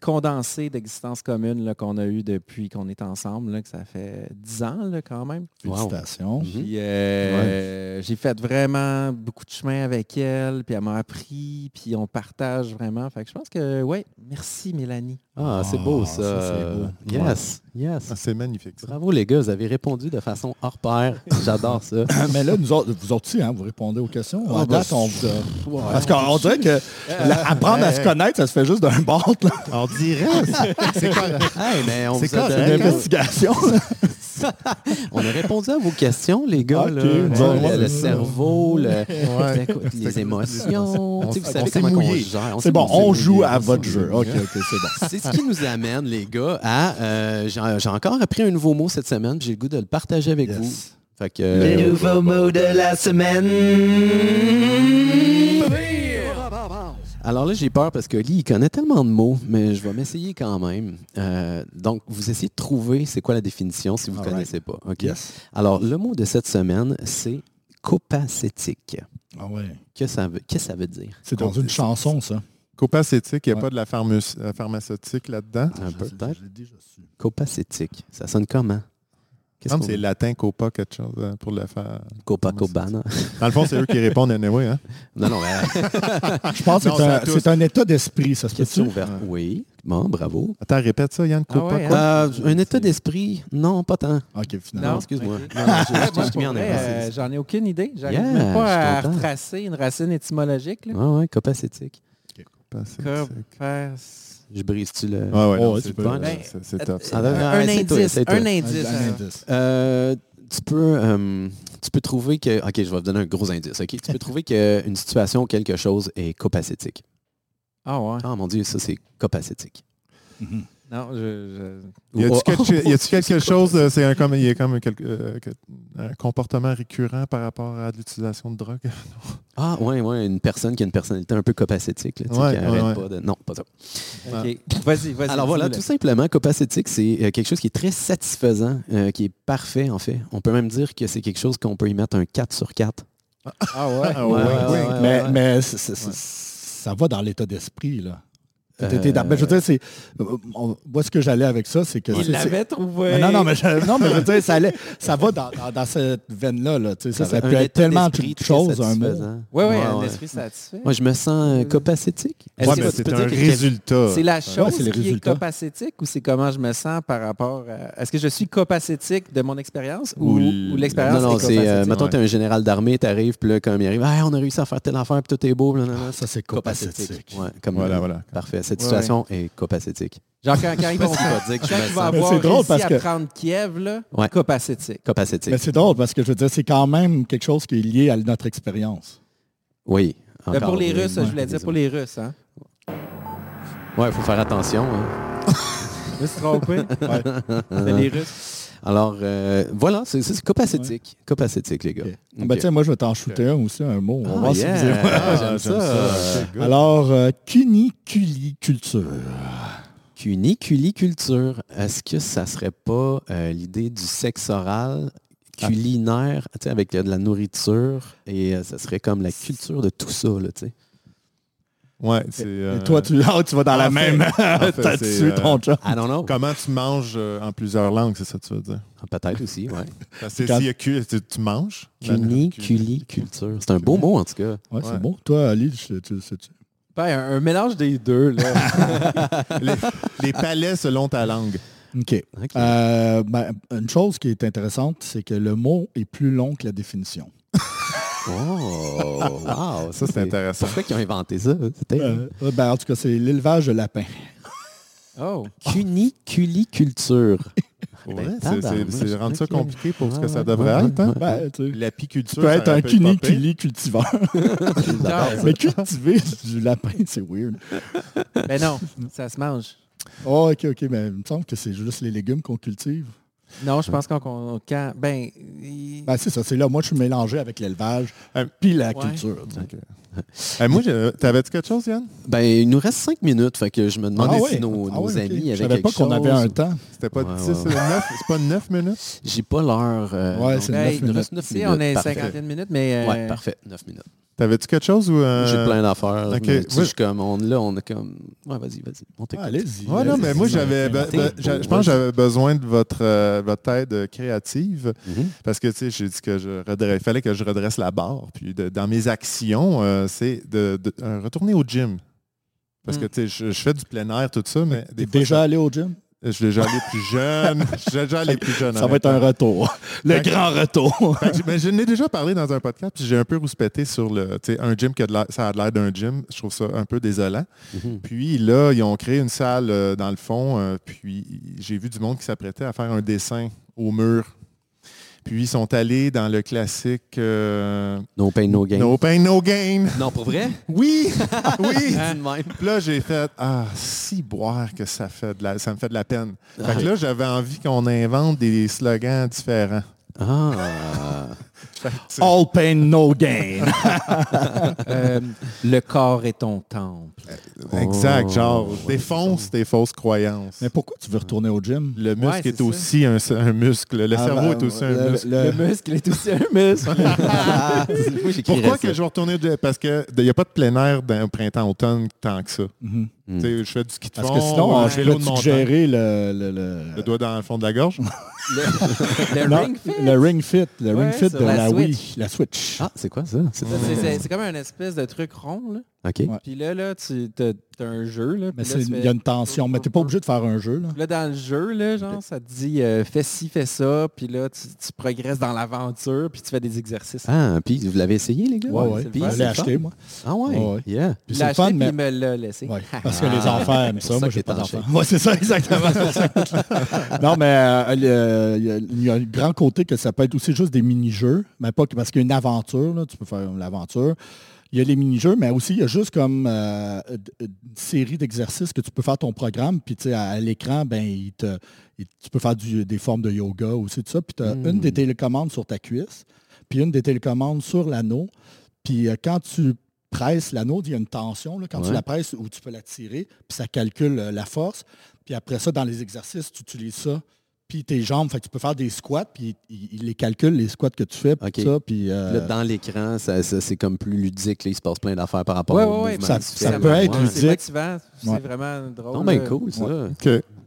condensé d'existence commune qu'on a eu depuis qu'on est ensemble, là, que ça fait 10 ans là, quand même. Wow. Félicitations. Mhm. Puis euh, j'ai fait vraiment beaucoup de chemin avec elle, puis elle m'a appris, puis on partage vraiment. Fait que je pense que, ouais, merci Mélanie. Ah, c'est Ah, beau, ça, beau. Yes, yes. Ah, c'est magnifique. ça. Bravo, les gars, vous avez répondu de façon hors pair. J'adore ça. Mais là, nous autres, vous autres aussi, hein, vous répondez aux questions. Ah, bah, date, on vous Parce qu'on dirait que la- apprendre à se connaître, ça se fait juste d'un bord. là. On dirait. C'est quoi? Hey, mais on, C'est vous a correct, C'est donné- une investigation. on a répondu à vos questions, les gars. Ok, là. ouais, le, cerveau, le- Ouais. écoute, les émotions. On- Tu sais, vous savez comment on mouillé. gère. C'est bon, on joue à votre jeu. OK, OK, c'est bon. C'est ce qui nous amène, les gars, à... euh, J'ai encore appris un nouveau mot cette semaine, j'ai le goût de le partager avec Yes. vous. Fait que, Le nouveau mot de la semaine. Alors là, j'ai peur parce que Lee, il connaît tellement de mots, mais je vais m'essayer quand même. Euh, donc, vous essayez de trouver c'est quoi la définition si vous ne right. connaissez pas. Yes. Alors, le mot de cette semaine, c'est copacétique. Ah ouais. Que ça veut, qu'est-ce que ça veut dire? C'est dans une chanson, ça. Copacétique, il n'y a Ouais. pas de la euh, pharmaceutique là-dedans? Peu, peut-être. je l'ai déjà su. Copacétique. Ça sonne comment? C'est latin copa quelque chose euh, pour le faire. Copacabana. Dans le fond, c'est eux qui répondent anyway. Hein? Non, non, mais Je pense que Non, c'est un, état d'esprit, ça se question ouverte. Oui. Bon, bravo. Attends, répète ça, Yann. Ah Copa, ouais, quoi? Euh, un état d'esprit? Non, pas tant. OK, Non, finalement. excuse-moi. ok. Non, non, je- je euh, J'en ai aucune idée. J'arrive Yeah, même pas à retracer une racine étymologique. Là. Ouais, ouais, copacétique. Copacétique. Je brise-tu le... Ah ouais, Oh, non, tu peux. Ben, c'est- top. ça. Ah, un indice. Un indice. un euh, indice. Euh, tu peux, euh, tu peux trouver que... OK, je vais vous donner un gros indice. OK? Tu peux trouver qu'une situation ou quelque chose est copacétique. Ah ouais. Ah, mon Dieu, ça, c'est copacétique. Mhm. Non, je, Y a-tu Oh, quelque, oh, quelque chose, euh, c'est un, comme, il y a comme quelque- euh, un comportement récurrent par rapport à l'utilisation de drogue? Ah, ouais, ouais, une personne qui a une personnalité un peu copacétique, là, Ouais, qui ouais, arrête ouais. pas de... Non, pas ça. je... OK. Vas-y, vas-y. Alors voilà, tout simplement, copacétique, c'est euh, quelque chose qui est très satisfaisant, euh, qui est parfait, en fait. On peut même dire que c'est quelque chose qu'on peut y mettre un 4 sur 4. Ah ouais? Ah Ouais, ouais, ouais, ouais. ouais. Mais, mais ça va dans l'état d'esprit, là. Euh, ben, je veux dire, c'est... euh, Moi, ce que j'allais avec ça, c'est que... Il c'est- l'avait trouvé. Mais non, non, mais je, non, mais je veux dire, ça, allait- ça va dans, dans- dans cette veine-là. Là, ça, ça Un peut être tellement de choses, un mot. Oui, oui, Ouais, un ouais. esprit satisfait. Moi, je me sens euh, copacétique. Est-ce Ouais, que mais tu c'est peux un dire que- résultat. C'est la chose qui est copacétique ou c'est comment je me sens par rapport à... Est-ce que je suis copacétique de mon expérience ou, Ou l'expérience Non, non, est c'est, euh, mettons, tu es un général d'armée, tu arrives, puis là, comme il arrive, Ah, on a réussi à faire telle affaire, puis tout est beau, blablabla. Ça, c'est copacétique. copacétique. Ouais, comme, Voilà, voilà. Parfait. Cette Ouais, situation est copacétique. Genre quand, quand ils vont dire que je me sens- avoir c'est drôle parce à que- prendre Kiev, là, Ouais. copacétique. Copacétique. Mais c'est drôle parce que je veux dire, c'est quand même quelque chose qui est lié à notre expérience. Oui. Ben, pour les oui. Russes, je voulais dire pour les Russes. Hein? Ouais, il faut faire attention. hein. Je me suis trompé. Ouais. C'est les Russes. Alors, euh, voilà, c'est copacétique. Copacétique, les gars. Ok. Ok. Ben, tiens, moi, je vais t'en shooter un aussi, un mot. On va Ah, voir si yeah. aimez. Ah, j'aime ça. Alors, euh, cuniculiculture. Cuniculiculture, est-ce que ça serait pas euh, l'idée du sexe oral culinaire, tu sais, avec de la nourriture, et euh, ça serait comme la culture de tout ça, là, tu sais? Ouais, c'est. Et euh, toi, tu, ah, tu vas dans la en fait- même. en fait, T'as tué euh, ton job. I don't know. Comment tu manges euh, en plusieurs langues, c'est ça que tu veux dire? Ah, Peut-être aussi, ouais. Parce que Quand- s'il y a cu- tu, tu manges? Cuniculiculture. C'est un beau mot, en tout cas. Ouais, c'est beau. Toi, Ali, tu tu- sais-tu? Ben, un, un mélange des deux. Là. les, les palais selon ta langue. OK. Ok. Euh, ben, une chose qui est intéressante, c'est que le mot est plus long que la définition. Oh, wow. Ça, c'est intéressant. Pourquoi ils ont inventé ça? C'était Euh, ben, en tout cas, c'est l'élevage de lapins. Oh. Cuniculiculture. Ben, c'est- rendre ça compliqué pour ce que ça devrait ouais, être. hein? Ben, tu sais, L'apiculture. tu peux être un cuniculi cultiveur. Mais cultiver du lapin, c'est weird. Ben non, ça se mange. Oh, OK, OK, mais il me semble que c'est juste les légumes qu'on cultive. Non, je pense qu'on... qu'on- quand, ben, il- Ben, c'est ça, c'est là. Moi, je suis mélangé avec l'élevage Euh, puis la ouais. culture. tu sais. Ok. Euh, moi, je- t'avais-tu quelque chose, Yann? Ben, il nous reste cinq minutes, fait que je me demandais Ah si ouais? nos, Ah nos ouais, ok. amis Je avaient savais quelque pas qu'on avait un temps. C'était pas Ouais, 10, ouais, c'est neuf- c'est pas 9 minutes? J'ai pas l'heure. euh, Ouais, donc, c'est Hey, neuf il nous minutes. reste neuf ici, minutes. on est Parfait. cinquantaine minutes, mais... euh, Ouais, parfait. Neuf minutes. T'avais-tu quelque chose ou... euh, J'ai plein d'affaires. ok. mais tu sais, Ouais. je suis comme, on, là, on est comme... Ouais, vas-y, vas-y. On. Ah, Allez-y. Ouais, non, mais moi, j'avais, ben, ben, je pense que j'avais besoin de votre, euh, votre aide créative Mhm. parce que, tu sais, j'ai dit que je redresse, il fallait que je redresse la barre. Puis, de- dans mes actions, euh, c'est de, de- euh, retourner au gym. Parce que, Mm. tu sais, je, je fais du plein air, tout ça, mais T'es des fois, déjà allé au gym? Je suis déjà allé plus jeune. Je déjà allé plus jeune. Ça va être un retour. Le Fait que- grand retour. Que ben, je n'ai déjà parlé dans un podcast, puis j'ai un peu rouspété sur le, un gym qui a de l'air- ça a l'air d'un gym. Je trouve ça un peu désolant. Mhm. Puis là, ils ont créé une salle euh, dans le fond, euh, puis j'ai vu du monde qui s'apprêtait à faire un dessin au mur. Puis ils sont allés dans le classique euh, No pain, no gain. No pain, no gain. Non, pour vrai? Oui, oui. Même. Puis là, j'ai fait Ah, si boire que ça fait de la, ça me fait de la peine. Fait que là, j'avais envie qu'on invente des slogans différents. Ah. All pain, no gain. euh, le corps est ton temple. exact, Oh, genre, ouais, défonce tes fausses croyances. Mais pourquoi tu veux retourner au gym? Le muscle Ouais, est, c'est ça. aussi un, un muscle. Le Ah, cerveau ben, est aussi le- un muscle. le- Le muscle est aussi un muscle. Pourquoi que je vais retourner de- Parce qu'il n'y a pas de plein air d'un printemps-automne tant que ça. Mm. Tu sais, Je fais du ski de Parce fond, que sinon, peut de montagne. suggérer le, le, le, Le doigt dans le fond de la gorge? le Non, ring fit. le Ring Fit. Le Ouais, Ring Fit de la la, Wii. Switch. La Switch. Ah, c'est quoi? Ça? C'est comme un espèce de truc rond. Là. OK. Ouais. Puis là, là tu as, un jeu. Là, Mais il fais- y a une tension. Mais tu n'es pas obligé de faire un jeu. Là. Là, dans le jeu, là, genre, ça te dit euh, fais ci, fais ça, puis là, tu, tu progresses dans l'aventure, puis tu fais des exercices. Ah, puis vous l'avez essayé, les gars? Ouais, ouais. c'est Puis Je l'ai acheté, moi. Ah ouais? Ouais, ouais. Yeah. Puis c'est fun, puis mais... il me l'a laissé. Ouais, parce que Ah, les enfants aiment ça. ça Moi, j'ai pas d'enfants. Ouais, c'est ça, exactement. non, mais euh, le- il y a- il y, a un grand côté que ça peut être aussi juste des mini-jeux, mais pas que parce qu'il y a une aventure, là, tu peux faire l'aventure. Il y a les mini-jeux, mais aussi il y a juste comme euh, d- une série d'exercices que tu peux faire ton programme, puis tu sais, à, à l'écran, ben, il te, il- tu peux faire du- des formes de yoga aussi, tout ça, puis tu as Mm. une des télécommandes sur ta cuisse, puis une des télécommandes sur l'anneau, puis euh, quand tu presses l'anneau, il y a une tension, là, quand tu la presses, où tu peux la tirer, puis ça calcule euh, la force, puis après ça, dans les exercices, tu utilises ça, puis tes jambes, fait que tu peux faire des squats, puis il, il les calcule, les squats que tu fais, puis OK. tout ça, puis... euh, Là, dans l'écran, ça, ça- c'est comme plus ludique. Là, il se passe plein d'affaires par rapport Ouais, au ouais, ça- que tu ça peut être Ouais. ludique. C'est motivant, c'est Ouais. vraiment drôle. Non, ben là. cool, ça. Ouais. OK.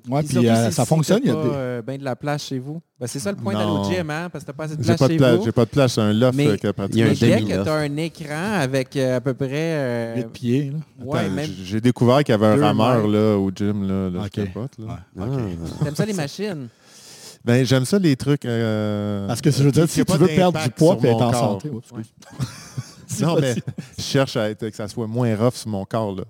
ouais, Puis euh, ça si fonctionne, il y t'as a pas des... euh, ben de la place chez vous. Ben, c'est ça le point d'aller au gym, hein, parce que t'as pas assez de J'ai place pas, de chez place, vous. j'ai pas de place, c'est un loft Mais euh, que il y a un. Mais dès que demi-loft. tu as un écran avec euh, à peu près... euh, huit pieds, là. ouais, Attends, même... J'ai découvert qu'il y avait un rameur là, au gym. Là, là, OK. je capote, là. Ouais, Ah. OK. T'aimes ça les machines? Ben, j'aime ça les trucs. euh, Parce que je veux dire, si tu veux perdre du poids puis être en corps. santé... Non, mais je cherche à être, que ça soit moins rough sur mon corps. Là.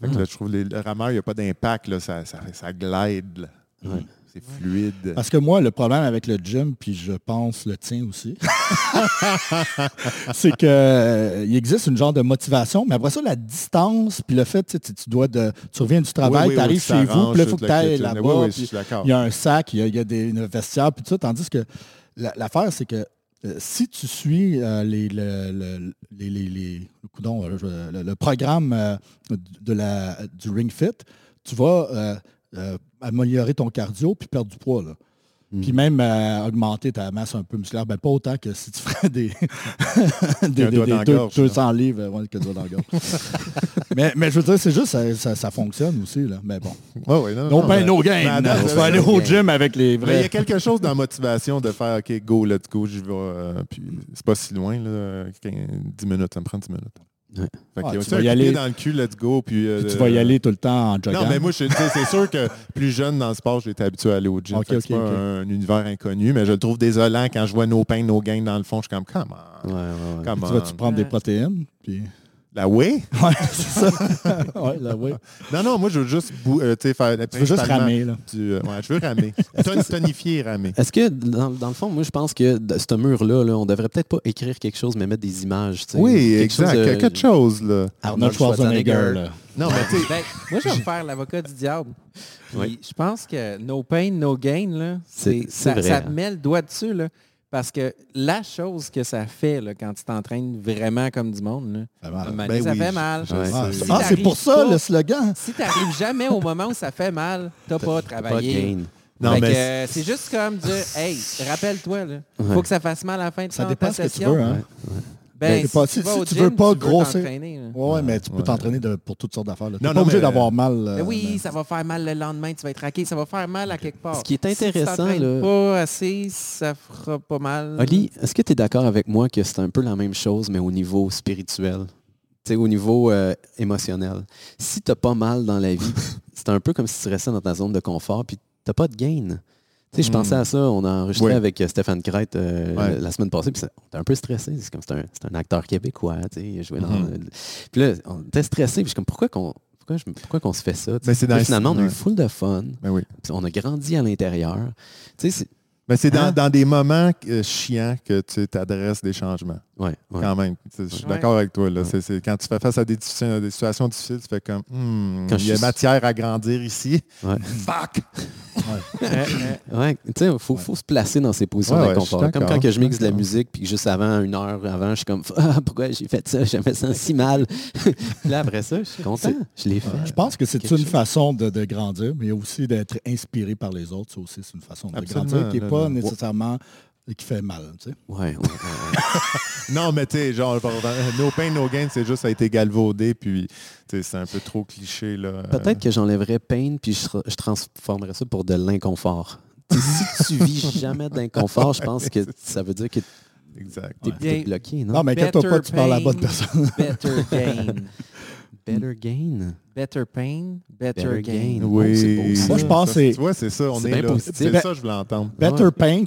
Fait que là, je trouve les, le rameur, il n'y a pas d'impact, ça, ça, ça glide. là. Ouais. C'est fluide. Parce que moi, le problème avec le gym, puis je pense le tien aussi, c'est qu'il existe une genre de motivation, mais après ça, la distance, puis le fait, tu, tu dois de, tu reviens du travail, Oui, oui, tu arrives chez vous, puis là, il faut que tu ailles là-bas, il y a un sac, il y a, il y a des une vestiaire, puis tout ça, tandis que la- l'affaire, c'est que euh, si tu suis euh, les, le, le- les, les- les- coudonc, euh, je- le, le programme euh, de la, du Ring Fit, tu vas euh, améliorer ton cardio puis perdre du poids. Là. Mm. Puis même euh, augmenter ta masse un peu musculaire. Ben, pas autant que si tu ferais des, des, des- dans la deux- gorge, 200 livres euh, ouais, que doigt dans la gorge. mais, mais je veux dire, c'est juste, ça, ça, ça fonctionne aussi. Là. Mais bon. Ouais, ouais, non, No non, pain, mais- no gain. Tu vas aller au gym avec les Mais il y a vrais. quelque chose dans la motivation de faire OK, go, let's go, j'y vais. euh, puis c'est pas si loin, là, 15 10 minutes, ça me prend 10 minutes. Ouais. Fait Ah, tu vas y aller- dans le cul, let's go. Puis, euh, Tu vas y aller tout le temps en jogging. Non, mais moi, je- tu sais, c'est sûr que plus jeune dans le sport, j'ai été habitué à aller au gym. Ok, Fait que c'est pas. Un, un univers inconnu, mais je le trouve désolant quand je vois no pain, no gain dans le fond. Je suis comme, come on. Ouais, ouais, ouais. Come tu vas-tu prendre des protéines? Puis... La way? Ouais, c'est ça. ouais, là, ouais. Non, non, moi, je veux juste bou- euh, tu faire. Tu veux juste ramer, là. Du, euh, ouais, je veux ramer. Ton- tonifier et ramer. Est-ce que, dans, dans le fond, moi, je pense que de ce mur-là, là, on devrait peut-être pas écrire quelque chose, mais mettre des images. tu sais. Oui, Quelque chose exact. de- Quelque chose, là. Arnold Schwarzenegger, là. Non, mais tu sais, Ben, moi, je vais me faire l'avocat du diable. Oui. Je pense que no pain, no gain, là, C'est- c'est- c'est ça, vrai, ça hein. te met le doigt dessus. Là, parce que la chose que ça fait là, quand tu t'entraînes vraiment comme du monde, là, Ça Ben ça oui, fait mal. Ouais. sais. Ah, Si c'est- ah, pour ça pas- le slogan. Si tu n'arrives jamais au moment où ça fait mal, tu n'as pas travaillé. Non, mais euh, c'est juste comme dire, hey, rappelle-toi, Ouais. faut que ça fasse mal à la fin de Ça ta dépend ce que tu session. veux. Hein? Ben, pas- si, si- tu vas si au tu gym, veux pas tu veux grossir-. Ouais, ouais, mais tu peux Ouais. t'entraîner pour toutes sortes d'affaires. Tu n'es pas non, obligé mais- d'avoir mal. euh, Ben oui, mais- ça va faire mal le lendemain, tu vas être raqué, ça va faire mal à quelque part. Ce qui est Si tu intéressant, là- pas assez, ça fera pas mal. Oli, est-ce que tu es d'accord avec moi que c'est un peu la même chose, mais au niveau spirituel? Tu sais, au niveau euh, émotionnel. Si tu pas mal dans la vie, c'est un peu comme si tu restais dans ta zone de confort, puis tu pas de gain. Sais, je pensais à ça, on a enregistré Oui. avec euh, Stéphane Crête euh, Ouais. la semaine passée, puis on était un peu stressé. C'est comme c'est un, un acteur québécois, il dans. Mhm. Puis là, on était stressé, puis je suis comme pourquoi qu'on pourquoi, qu'on se fait ça? Ben, c'est dans finalement, on a eu full de fun. Ben oui. On a grandi à l'intérieur. Mais c'est dans, Hein? dans des moments euh, chiants que tu t'adresses des changements. Ouais, ouais. Quand même. Je suis Ouais. d'accord avec toi. Là. Ouais. C'est- c'est- quand tu fais face à des, difficiles- des situations difficiles, tu fais comme Hmm, Quand il y a suis- matière à grandir ici. Ouais. Fuck! Ouais, tu sais, il faut, faut se placer dans ces positions d'inconfort. Comme quand que je mixe de la musique, puis juste avant, une heure avant, je suis comme Ah, pourquoi j'ai fait ça? Je me sens si mal. Puis là, après ça, je suis content. Je l'ai fait. Je pense que c'est une chose. façon de, de grandir, mais aussi d'être inspiré par les autres. Ça aussi, c'est une façon de Absolument, grandir qui n'est pas là. nécessairement qui fait mal. tu sais. Ouais, ouais, ouais, ouais. Non, mais tu sais, genre, pardon, no pain, no gain, c'est juste ça a été galvaudé, puis tu sais, c'est un peu trop cliché. là. Peut-être que j'enlèverais pain, puis je, je transformerais ça pour de l'inconfort. Si tu vis jamais d'inconfort, je pense que ça veut dire que Exact. t'es ouais. bloqué, non? Non, mais inquiète-toi pas, Better tu parles à la bonne pain, personne. Better gain. Better gain? Better pain, better, Better gain. gain. Oui. c'est beau, ça. Moi, je pense que c'est- Tu vois, c'est ça, on c'est est, bien là. positif. C'est Ben- ça, je voulais entendre. Better paint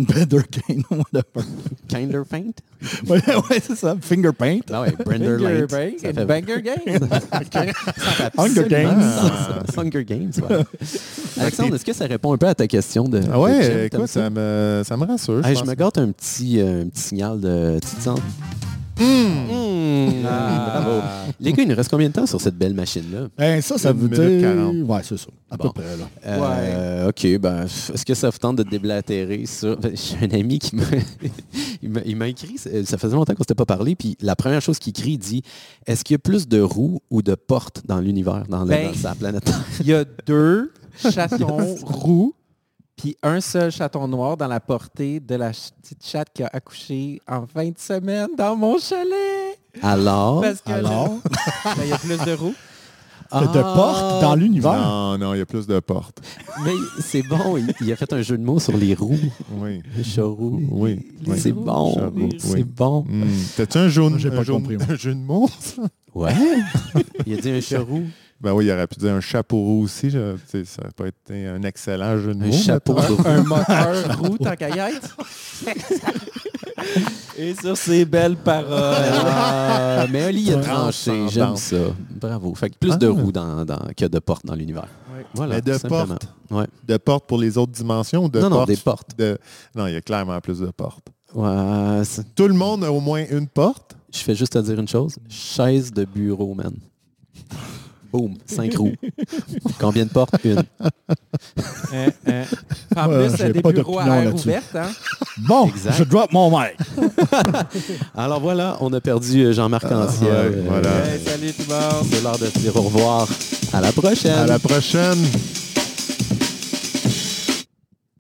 gain. Whatever. Kinder paint? ouais, ouais, c'est ça. Finger paint. Ah ouais, Brender Finger Light. break Ça and fait banger gain. Hunger Games. Ah, Hunger Games, ouais. Alexandre, est-ce que ça répond un peu à ta question de. Ah ouais, écoute, ça me, ça me rassure. Hey, je me gâte un petit, euh, un petit signal de petite sang. Hmm. Mmh. Ah. Bravo. Les gars, il nous reste combien de temps sur cette belle machine-là? Ben, ça, ça veut dire... 40. Ouais, c'est ça. À Bon. peu près, là. Euh, OK, ben, est-ce que ça vous tente de déblatérer ça? Ben, J'ai un ami qui m'a il m'a- écrit, ça faisait longtemps qu'on ne s'était pas parlé, puis la première chose qu'il écrit, il dit Est-ce qu'il y a plus de roues ou de portes dans l'univers, dans, Ben, dans sa planète? Il y a deux chatons roux puis un seul chaton noir dans la portée de la petite chatte qui a accouché en fin de semaine dans mon chalet. Alors, Parce que Alors? Ben, il y a plus de roues. De portes dans l'univers. Non, non, il y a plus de portes. mais c'est bon, il, il a fait un jeu de mots sur les roues. Oui. Le chat roux. Oui. oui. C'est bon, c'est oui. bon. Hmm. T'as-tu un jaune, J'ai pas un, jaune- compris, un jeu de mots? ça? Ouais. Il a dit un chat roux. Ben oui, il aurait pu dire un chapeau roux aussi. je- ça peut être un excellent jeu de Un mots. chapeau mettons. roux. Un moteur roux, tant qu'à y être. Et sur ces belles paroles. Ah, mais il a Tranche tranché. J'aime ça. Bravo. Fait que plus Ah. de roues dans, dans- que de portes dans l'univers. Oui. Voilà. Mais de portes? Ouais. De portes pour les autres dimensions ou de non, non, des portes. de- Non, il y a clairement plus de portes. Ouais, Tout le monde a au moins une porte? je fais juste te dire une chose. Chaise de bureau, man. Boum, cinq roues. Combien de portes? Une. Hein, hein. En Ouais, plus, j'ai des pas bureaux à d'opinion air là-dessus. ouverte. Hein? Bon, Exact. je drop mon mic. Alors voilà, on a perdu euh, Jean-Marc Anciel. ouais, Euh, voilà. Hey, salut tout le monde. C'est l'heure de se dire au revoir. À la prochaine. À la prochaine.